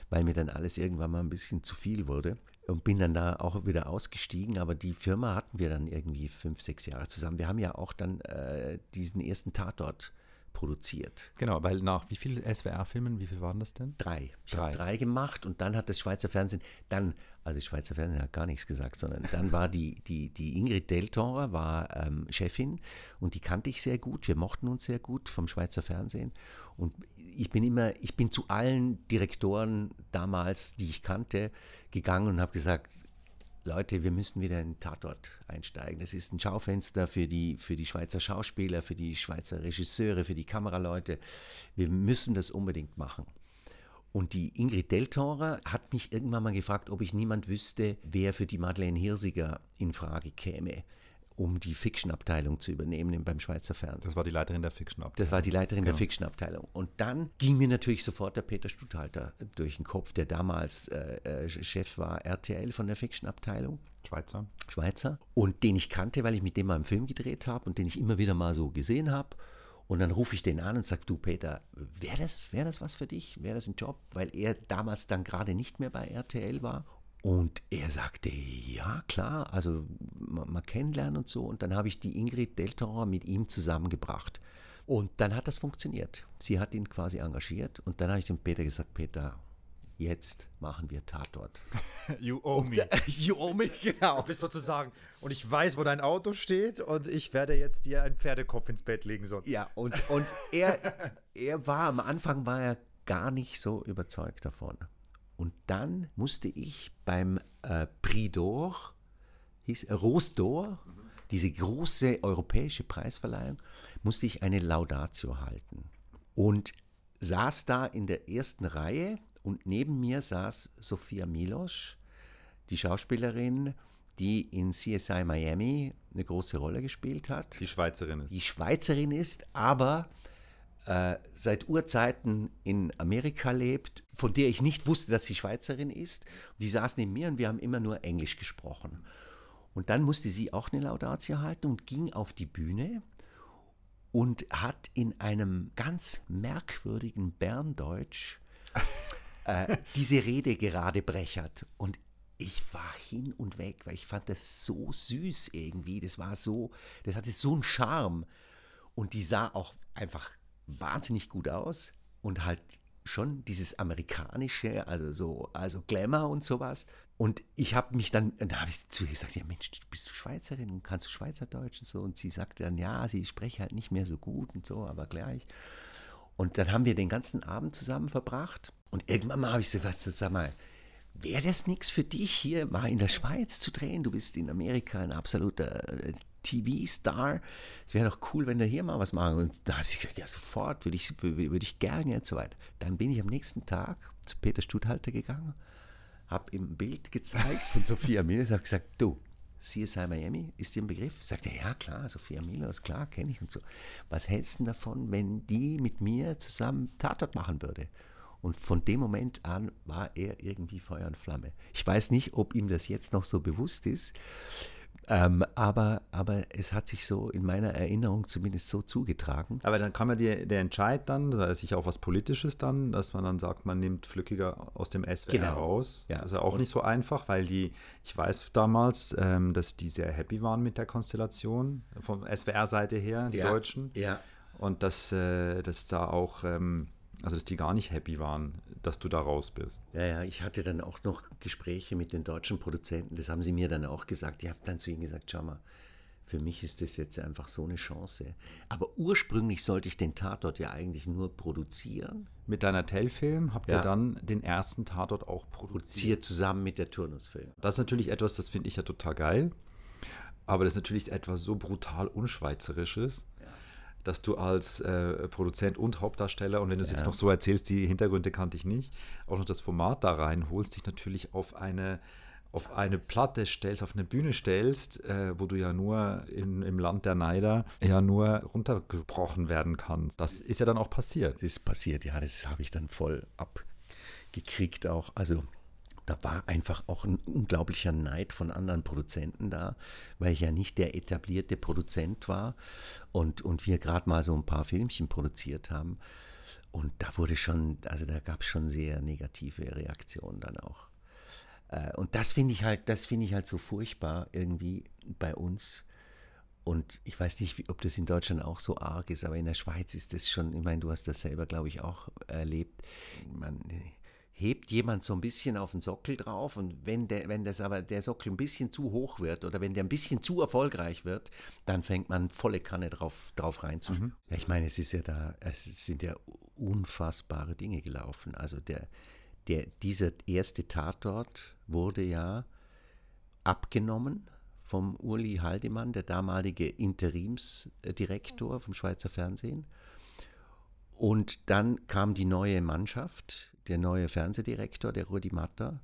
weil mir dann alles irgendwann mal ein bisschen zu viel wurde und bin dann da auch wieder ausgestiegen. Aber die Firma hatten wir dann irgendwie fünf, sechs Jahre zusammen. Wir haben ja auch dann äh, diesen ersten Tatort produziert. Genau, weil nach wie vielen SWR-Filmen, wie viel waren das denn? Drei. Ich Drei. drei gemacht und dann hat das Schweizer Fernsehen, dann, also Schweizer Fernsehen hat gar nichts gesagt, sondern dann war die, die, die Ingrid Deltorer war ähm, Chefin und die kannte ich sehr gut. Wir mochten uns sehr gut vom Schweizer Fernsehen. Und ich bin immer, ich bin zu allen Direktoren damals, die ich kannte, gegangen und habe gesagt, Leute, wir müssen wieder in den Tatort einsteigen. Das ist ein Schaufenster für die, für die Schweizer Schauspieler, für die Schweizer Regisseure, für die Kameraleute. Wir müssen das unbedingt machen. Und die Ingrid Deltorer hat mich irgendwann mal gefragt, ob ich niemand wüsste, wer für die Madeleine Hirsiger in Frage käme um die Fiction-Abteilung zu übernehmen beim Schweizer Fernsehen. Das war die Leiterin der Fiction-Abteilung. Das war die Leiterin Genau. der Fiction-Abteilung. Und dann ging mir natürlich sofort der Peter Stutthalter durch den Kopf, der damals äh, äh, Chef war RTL von der Fiction-Abteilung. Schweizer. Schweizer und den ich kannte, weil ich mit dem mal einen Film gedreht habe und den ich immer wieder mal so gesehen habe. Und dann rufe ich den an und sage, du Peter, wäre das, wär das was für dich? Wäre das ein Job? Weil er damals dann gerade nicht mehr bei RTL war. Und er sagte, ja klar, also mal, kennenlernen und so. Und dann habe ich die Ingrid Deltorer mit ihm zusammengebracht. Und dann hat das funktioniert. Sie hat ihn quasi engagiert. Und dann habe ich dem Peter gesagt, Peter, jetzt machen wir Tatort. You owe me. you owe me, genau. Du bist sozusagen, und ich weiß, wo dein Auto steht und ich werde jetzt dir einen Pferdekopf ins Bett legen. Sonst. Ja, und, und er, er war, am Anfang war er gar nicht so überzeugt davon. Und dann musste ich beim äh, Prix d'Or, hieß äh, Rose d'Or, diese große europäische Preisverleihung, musste ich eine Laudatio halten. Und saß da in der ersten Reihe und neben mir saß Sophia Milos, die Schauspielerin, die in CSI Miami eine große Rolle gespielt hat Die Schweizerin ist. die Schweizerin ist, aber äh, seit Urzeiten in Amerika lebt, von der ich nicht wusste, dass sie Schweizerin ist. Die saß neben mir und wir haben immer nur Englisch gesprochen. Und dann musste sie auch eine Laudatio halten und ging auf die Bühne und hat in einem ganz merkwürdigen Berndeutsch äh, diese Rede gerade brechert. Und ich war hin und weg, weil ich fand das so süß irgendwie. Das war so, das hatte so einen Charme. Und die sah auch einfach wahnsinnig gut aus und halt schon dieses amerikanische, also so, also Glamour und sowas. Und ich habe mich dann, da habe ich zu ihr gesagt, ja Mensch, bist du Schweizerin und kannst du Schweizerdeutsch und so. Und sie sagte dann, ja, sie spreche halt nicht mehr so gut und so, aber gleich. Und dann haben wir den ganzen Abend zusammen verbracht. Und irgendwann mal habe ich so was, sag mal, wäre das nichts für dich, hier mal in der Schweiz zu drehen? Du bist in Amerika ein absoluter äh, TV-Star. Es wäre doch cool, wenn du hier mal was machen. Und da hat sie gesagt, ja, sofort, würde ich, würde ich gerne und so weiter. Dann bin ich am nächsten Tag zu Peter Studhalter gegangen, habe ihm ein Bild gezeigt von Sophia Milos, habe gesagt, du, CSI Miami, ist dir ein Begriff? Sagt er, ja klar, Sophia Milos, klar, kenne ich und so. Was hältst du davon, wenn die mit mir zusammen Tatort machen würde? Und von dem Moment an war er irgendwie Feuer und Flamme. Ich weiß nicht, ob ihm das jetzt noch so bewusst ist, ähm, aber, aber es hat sich so in meiner Erinnerung zumindest so zugetragen. Aber dann kam ja die, der Entscheid dann, da ist sicher auch was Politisches dann, dass man dann sagt, man nimmt Flückiger aus dem SWR Genau. raus. Ja. Das ist ja auch nicht so einfach, weil die, ich weiß damals, ähm, dass die sehr happy waren mit der Konstellation von SWR-Seite her, die Ja. Deutschen. Ja, Und dass, äh, dass da auch, ähm, also dass die gar nicht happy waren, dass du da raus bist. Ja, ja, ich hatte dann auch noch Gespräche mit den deutschen Produzenten, das haben sie mir dann auch gesagt. Ich habe dann zu ihnen gesagt, schau mal, für mich ist das jetzt einfach so eine Chance. Aber ursprünglich sollte ich den Tatort ja eigentlich nur produzieren, Mit deiner Tellfilm habt Ja. ihr dann den ersten Tatort auch produziert. produziert zusammen mit der Turnusfilm. Das ist natürlich etwas, das finde ich ja total geil. Aber das ist natürlich etwas so brutal unschweizerisches, dass du als äh, Produzent und Hauptdarsteller, und wenn du es jetzt noch so erzählst, die Hintergründe kannte ich nicht, auch noch das Format da reinholst, dich natürlich auf eine, auf eine Platte stellst, auf eine Bühne stellst, äh, wo du ja nur in, im Land der Neider ja nur runtergebrochen werden kannst. Das ist ja dann auch passiert. Das ist passiert, ja, das habe ich dann voll abgekriegt auch. Also da war einfach auch ein unglaublicher Neid von anderen Produzenten da, weil ich ja nicht der etablierte Produzent war und, und wir gerade mal so ein paar Filmchen produziert haben. Und da wurde schon, also da gab es schon sehr negative Reaktionen dann auch. Äh, Und das finde ich halt, das finde ich halt so furchtbar irgendwie bei uns. Und ich weiß nicht, ob das in Deutschland auch so arg ist, aber in der Schweiz ist das schon, ich meine, du hast das selber, glaube ich, auch erlebt. Man hebt jemand so ein bisschen auf den Sockel drauf und wenn, der, wenn das aber der Sockel ein bisschen zu hoch wird oder wenn der ein bisschen zu erfolgreich wird, dann fängt man volle Kanne drauf, drauf reinzuschauen. Mhm. Ja, ich meine, es ist ja da, es sind ja unfassbare Dinge gelaufen. Also der, der, dieser erste Tatort wurde ja abgenommen vom Uli Haldemann, der damalige Interimsdirektor vom Schweizer Fernsehen. Und dann kam die neue Mannschaft, der neue Fernsehdirektor, der Rudi Matter.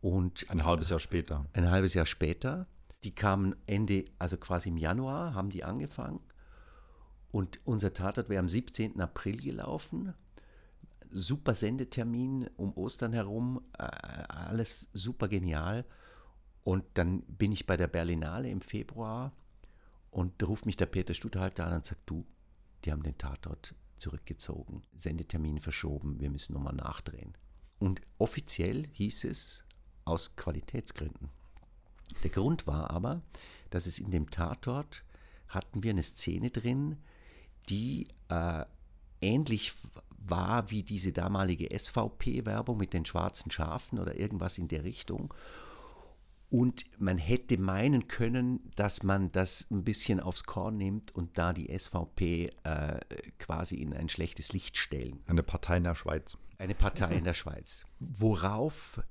Und ein halbes Jahr später. Ein halbes Jahr später. Die kamen Ende, also quasi im Januar, haben die angefangen. Und unser Tatort wäre am 17. April gelaufen. Super Sendetermin um Ostern herum, äh, alles super genial. Und dann bin ich bei der Berlinale im Februar und da ruft mich der Peter Stutthalter an und sagt, du, die haben den Tatort zurückgezogen, Sendetermin verschoben, wir müssen nochmal nachdrehen. Und offiziell hieß es aus Qualitätsgründen. Der Grund war aber, dass es in dem Tatort hatten wir eine Szene drin, die äh, ähnlich war wie diese damalige SVP-Werbung mit den schwarzen Schafen oder irgendwas in der Richtung. Und man hätte meinen können, dass man das ein bisschen aufs Korn nimmt und da die SVP äh, quasi in ein schlechtes Licht stellen. Eine Partei in der Schweiz. Eine Partei in der Schweiz. Worauf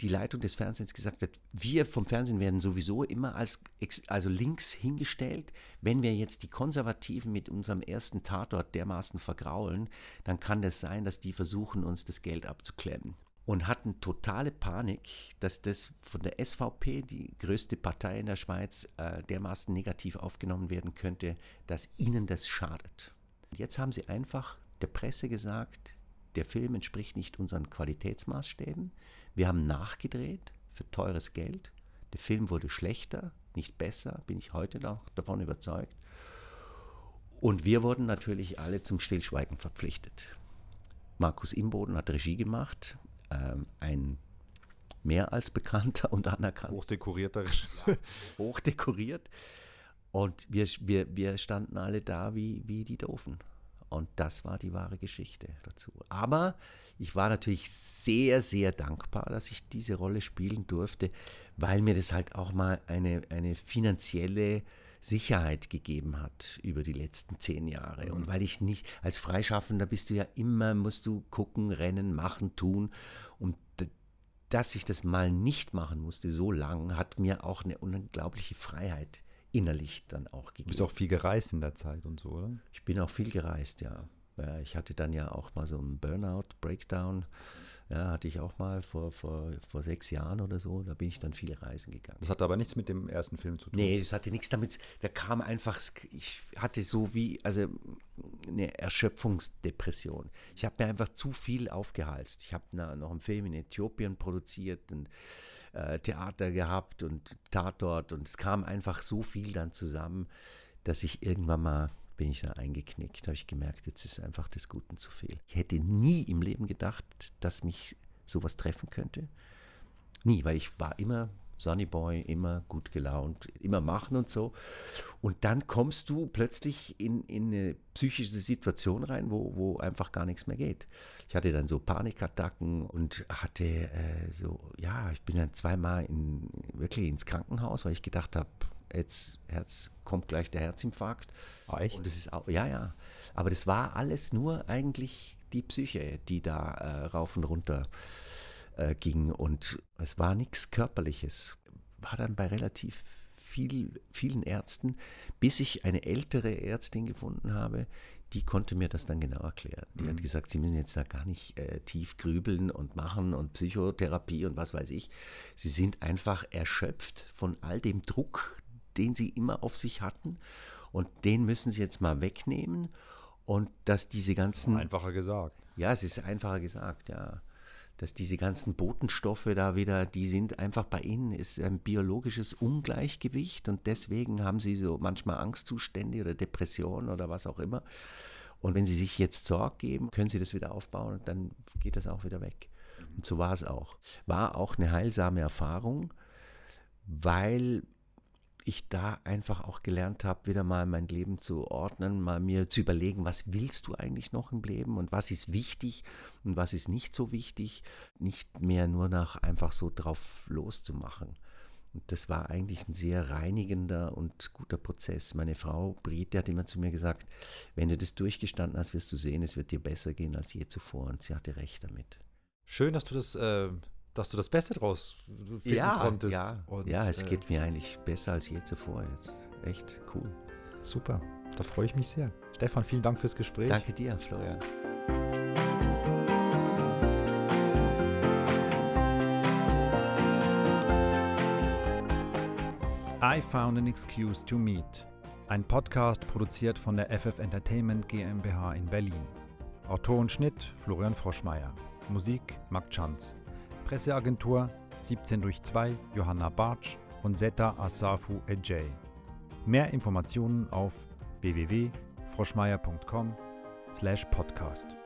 die Leitung des Fernsehens gesagt hat, wir vom Fernsehen werden sowieso immer als also links hingestellt. Wenn wir jetzt die Konservativen mit unserem ersten Tatort dermaßen vergraulen, dann kann es das sein, dass die versuchen, uns das Geld abzuklemmen und hatten totale Panik, dass das von der SVP, die größte Partei in der Schweiz, äh, dermaßen negativ aufgenommen werden könnte, dass ihnen das schadet. Jetzt haben sie einfach der Presse gesagt, der Film entspricht nicht unseren Qualitätsmaßstäben. Wir haben nachgedreht für teures Geld. Der Film wurde schlechter, nicht besser, bin ich heute noch davon überzeugt. Und wir wurden natürlich alle zum Stillschweigen verpflichtet. Markus Imboden hat Regie gemacht, ähm, ein mehr als bekannter und anerkannter. Hochdekorierter Regisseur. Hochdekoriert. Und wir, wir, wir standen alle da wie, wie die Doofen. Und das war die wahre Geschichte dazu. Aber ich war natürlich sehr, sehr dankbar, dass ich diese Rolle spielen durfte, weil mir das halt auch mal eine, eine finanzielle Sicherheit gegeben hat über die letzten zehn Jahre. Und weil ich nicht, als Freischaffender bist du ja immer, musst du gucken, rennen, machen, tun. Und dass ich das mal nicht machen musste, so lang, hat mir auch eine unglaubliche Freiheit innerlich dann auch gegeben. Du bist auch viel gereist in der Zeit und so, oder? Ich bin auch viel gereist, ja. Ich hatte dann ja auch mal so einen Burnout, Breakdown. Ja, hatte ich auch mal vor, vor, vor sechs Jahren oder so. Da bin ich dann viel reisen gegangen. Das hatte aber nichts mit dem ersten Film zu tun. Nee, das hatte nichts damit. Da kam einfach, ich hatte so wie, also eine Erschöpfungsdepression. Ich habe mir einfach zu viel aufgehalst. Ich habe noch einen Film in Äthiopien produziert und äh, Theater gehabt und Tatort und es kam einfach so viel dann zusammen, dass ich irgendwann mal bin ich da eingeknickt, habe ich gemerkt, jetzt ist einfach des Guten zu viel. Ich hätte nie im Leben gedacht, dass mich sowas treffen könnte. Nie, weil ich war immer Sunny Boy, immer gut gelaunt, immer machen und so. Und dann kommst du plötzlich in, in eine psychische Situation rein, wo, wo einfach gar nichts mehr geht. Ich hatte dann so Panikattacken und hatte äh, so, ja, ich bin dann zweimal in, wirklich ins Krankenhaus, weil ich gedacht habe, jetzt Herz, kommt gleich der Herzinfarkt. Ah, echt? Und das ist auch, ja, ja. Aber das war alles nur eigentlich die Psyche, die da äh, rauf und runter äh, ging. Und es war nichts Körperliches. War dann bei relativ viel, vielen Ärzten, bis ich eine ältere Ärztin gefunden habe, die konnte mir das dann genau erklären. Die mhm. hat gesagt, Sie müssen jetzt da gar nicht äh, tief grübeln und machen und Psychotherapie und was weiß ich. Sie sind einfach erschöpft von all dem Druck, den sie immer auf sich hatten. Und den müssen sie jetzt mal wegnehmen. Und dass diese ganzen. Das einfacher gesagt. Ja, es ist einfacher gesagt, ja. Dass diese ganzen Botenstoffe da wieder, die sind einfach bei ihnen, ist ein biologisches Ungleichgewicht und deswegen haben sie so manchmal Angstzustände oder Depressionen oder was auch immer. Und wenn sie sich jetzt Sorge geben, können sie das wieder aufbauen und dann geht das auch wieder weg. Und so war es auch. War auch eine heilsame Erfahrung, weil ich da einfach auch gelernt habe, wieder mal mein Leben zu ordnen, mal mir zu überlegen, was willst du eigentlich noch im Leben und was ist wichtig und was ist nicht so wichtig, nicht mehr nur nach einfach so drauf loszumachen. Und das war eigentlich ein sehr reinigender und guter Prozess. Meine Frau Briette hat immer zu mir gesagt, wenn du das durchgestanden hast, wirst du sehen, es wird dir besser gehen als je zuvor. Und sie hatte recht damit. Schön, dass du das, äh, dass du das Beste draus finden ja, konntest. Ja, Und, ja, es äh, geht mir eigentlich besser als je zuvor jetzt. Echt cool. Super, da freue ich mich sehr. Stefan, vielen Dank fürs Gespräch. Danke dir, Florian. I Found an Excuse to Meet. Ein Podcast produziert von der FF Entertainment GmbH in Berlin. Autor und Schnitt Florian Froschmeier. Musik Marc Chanz. Presseagentur 17 durch 2 Johanna Bartsch und Zeta Asafu Ejay. Mehr Informationen auf www.froschmeier.com slash podcast.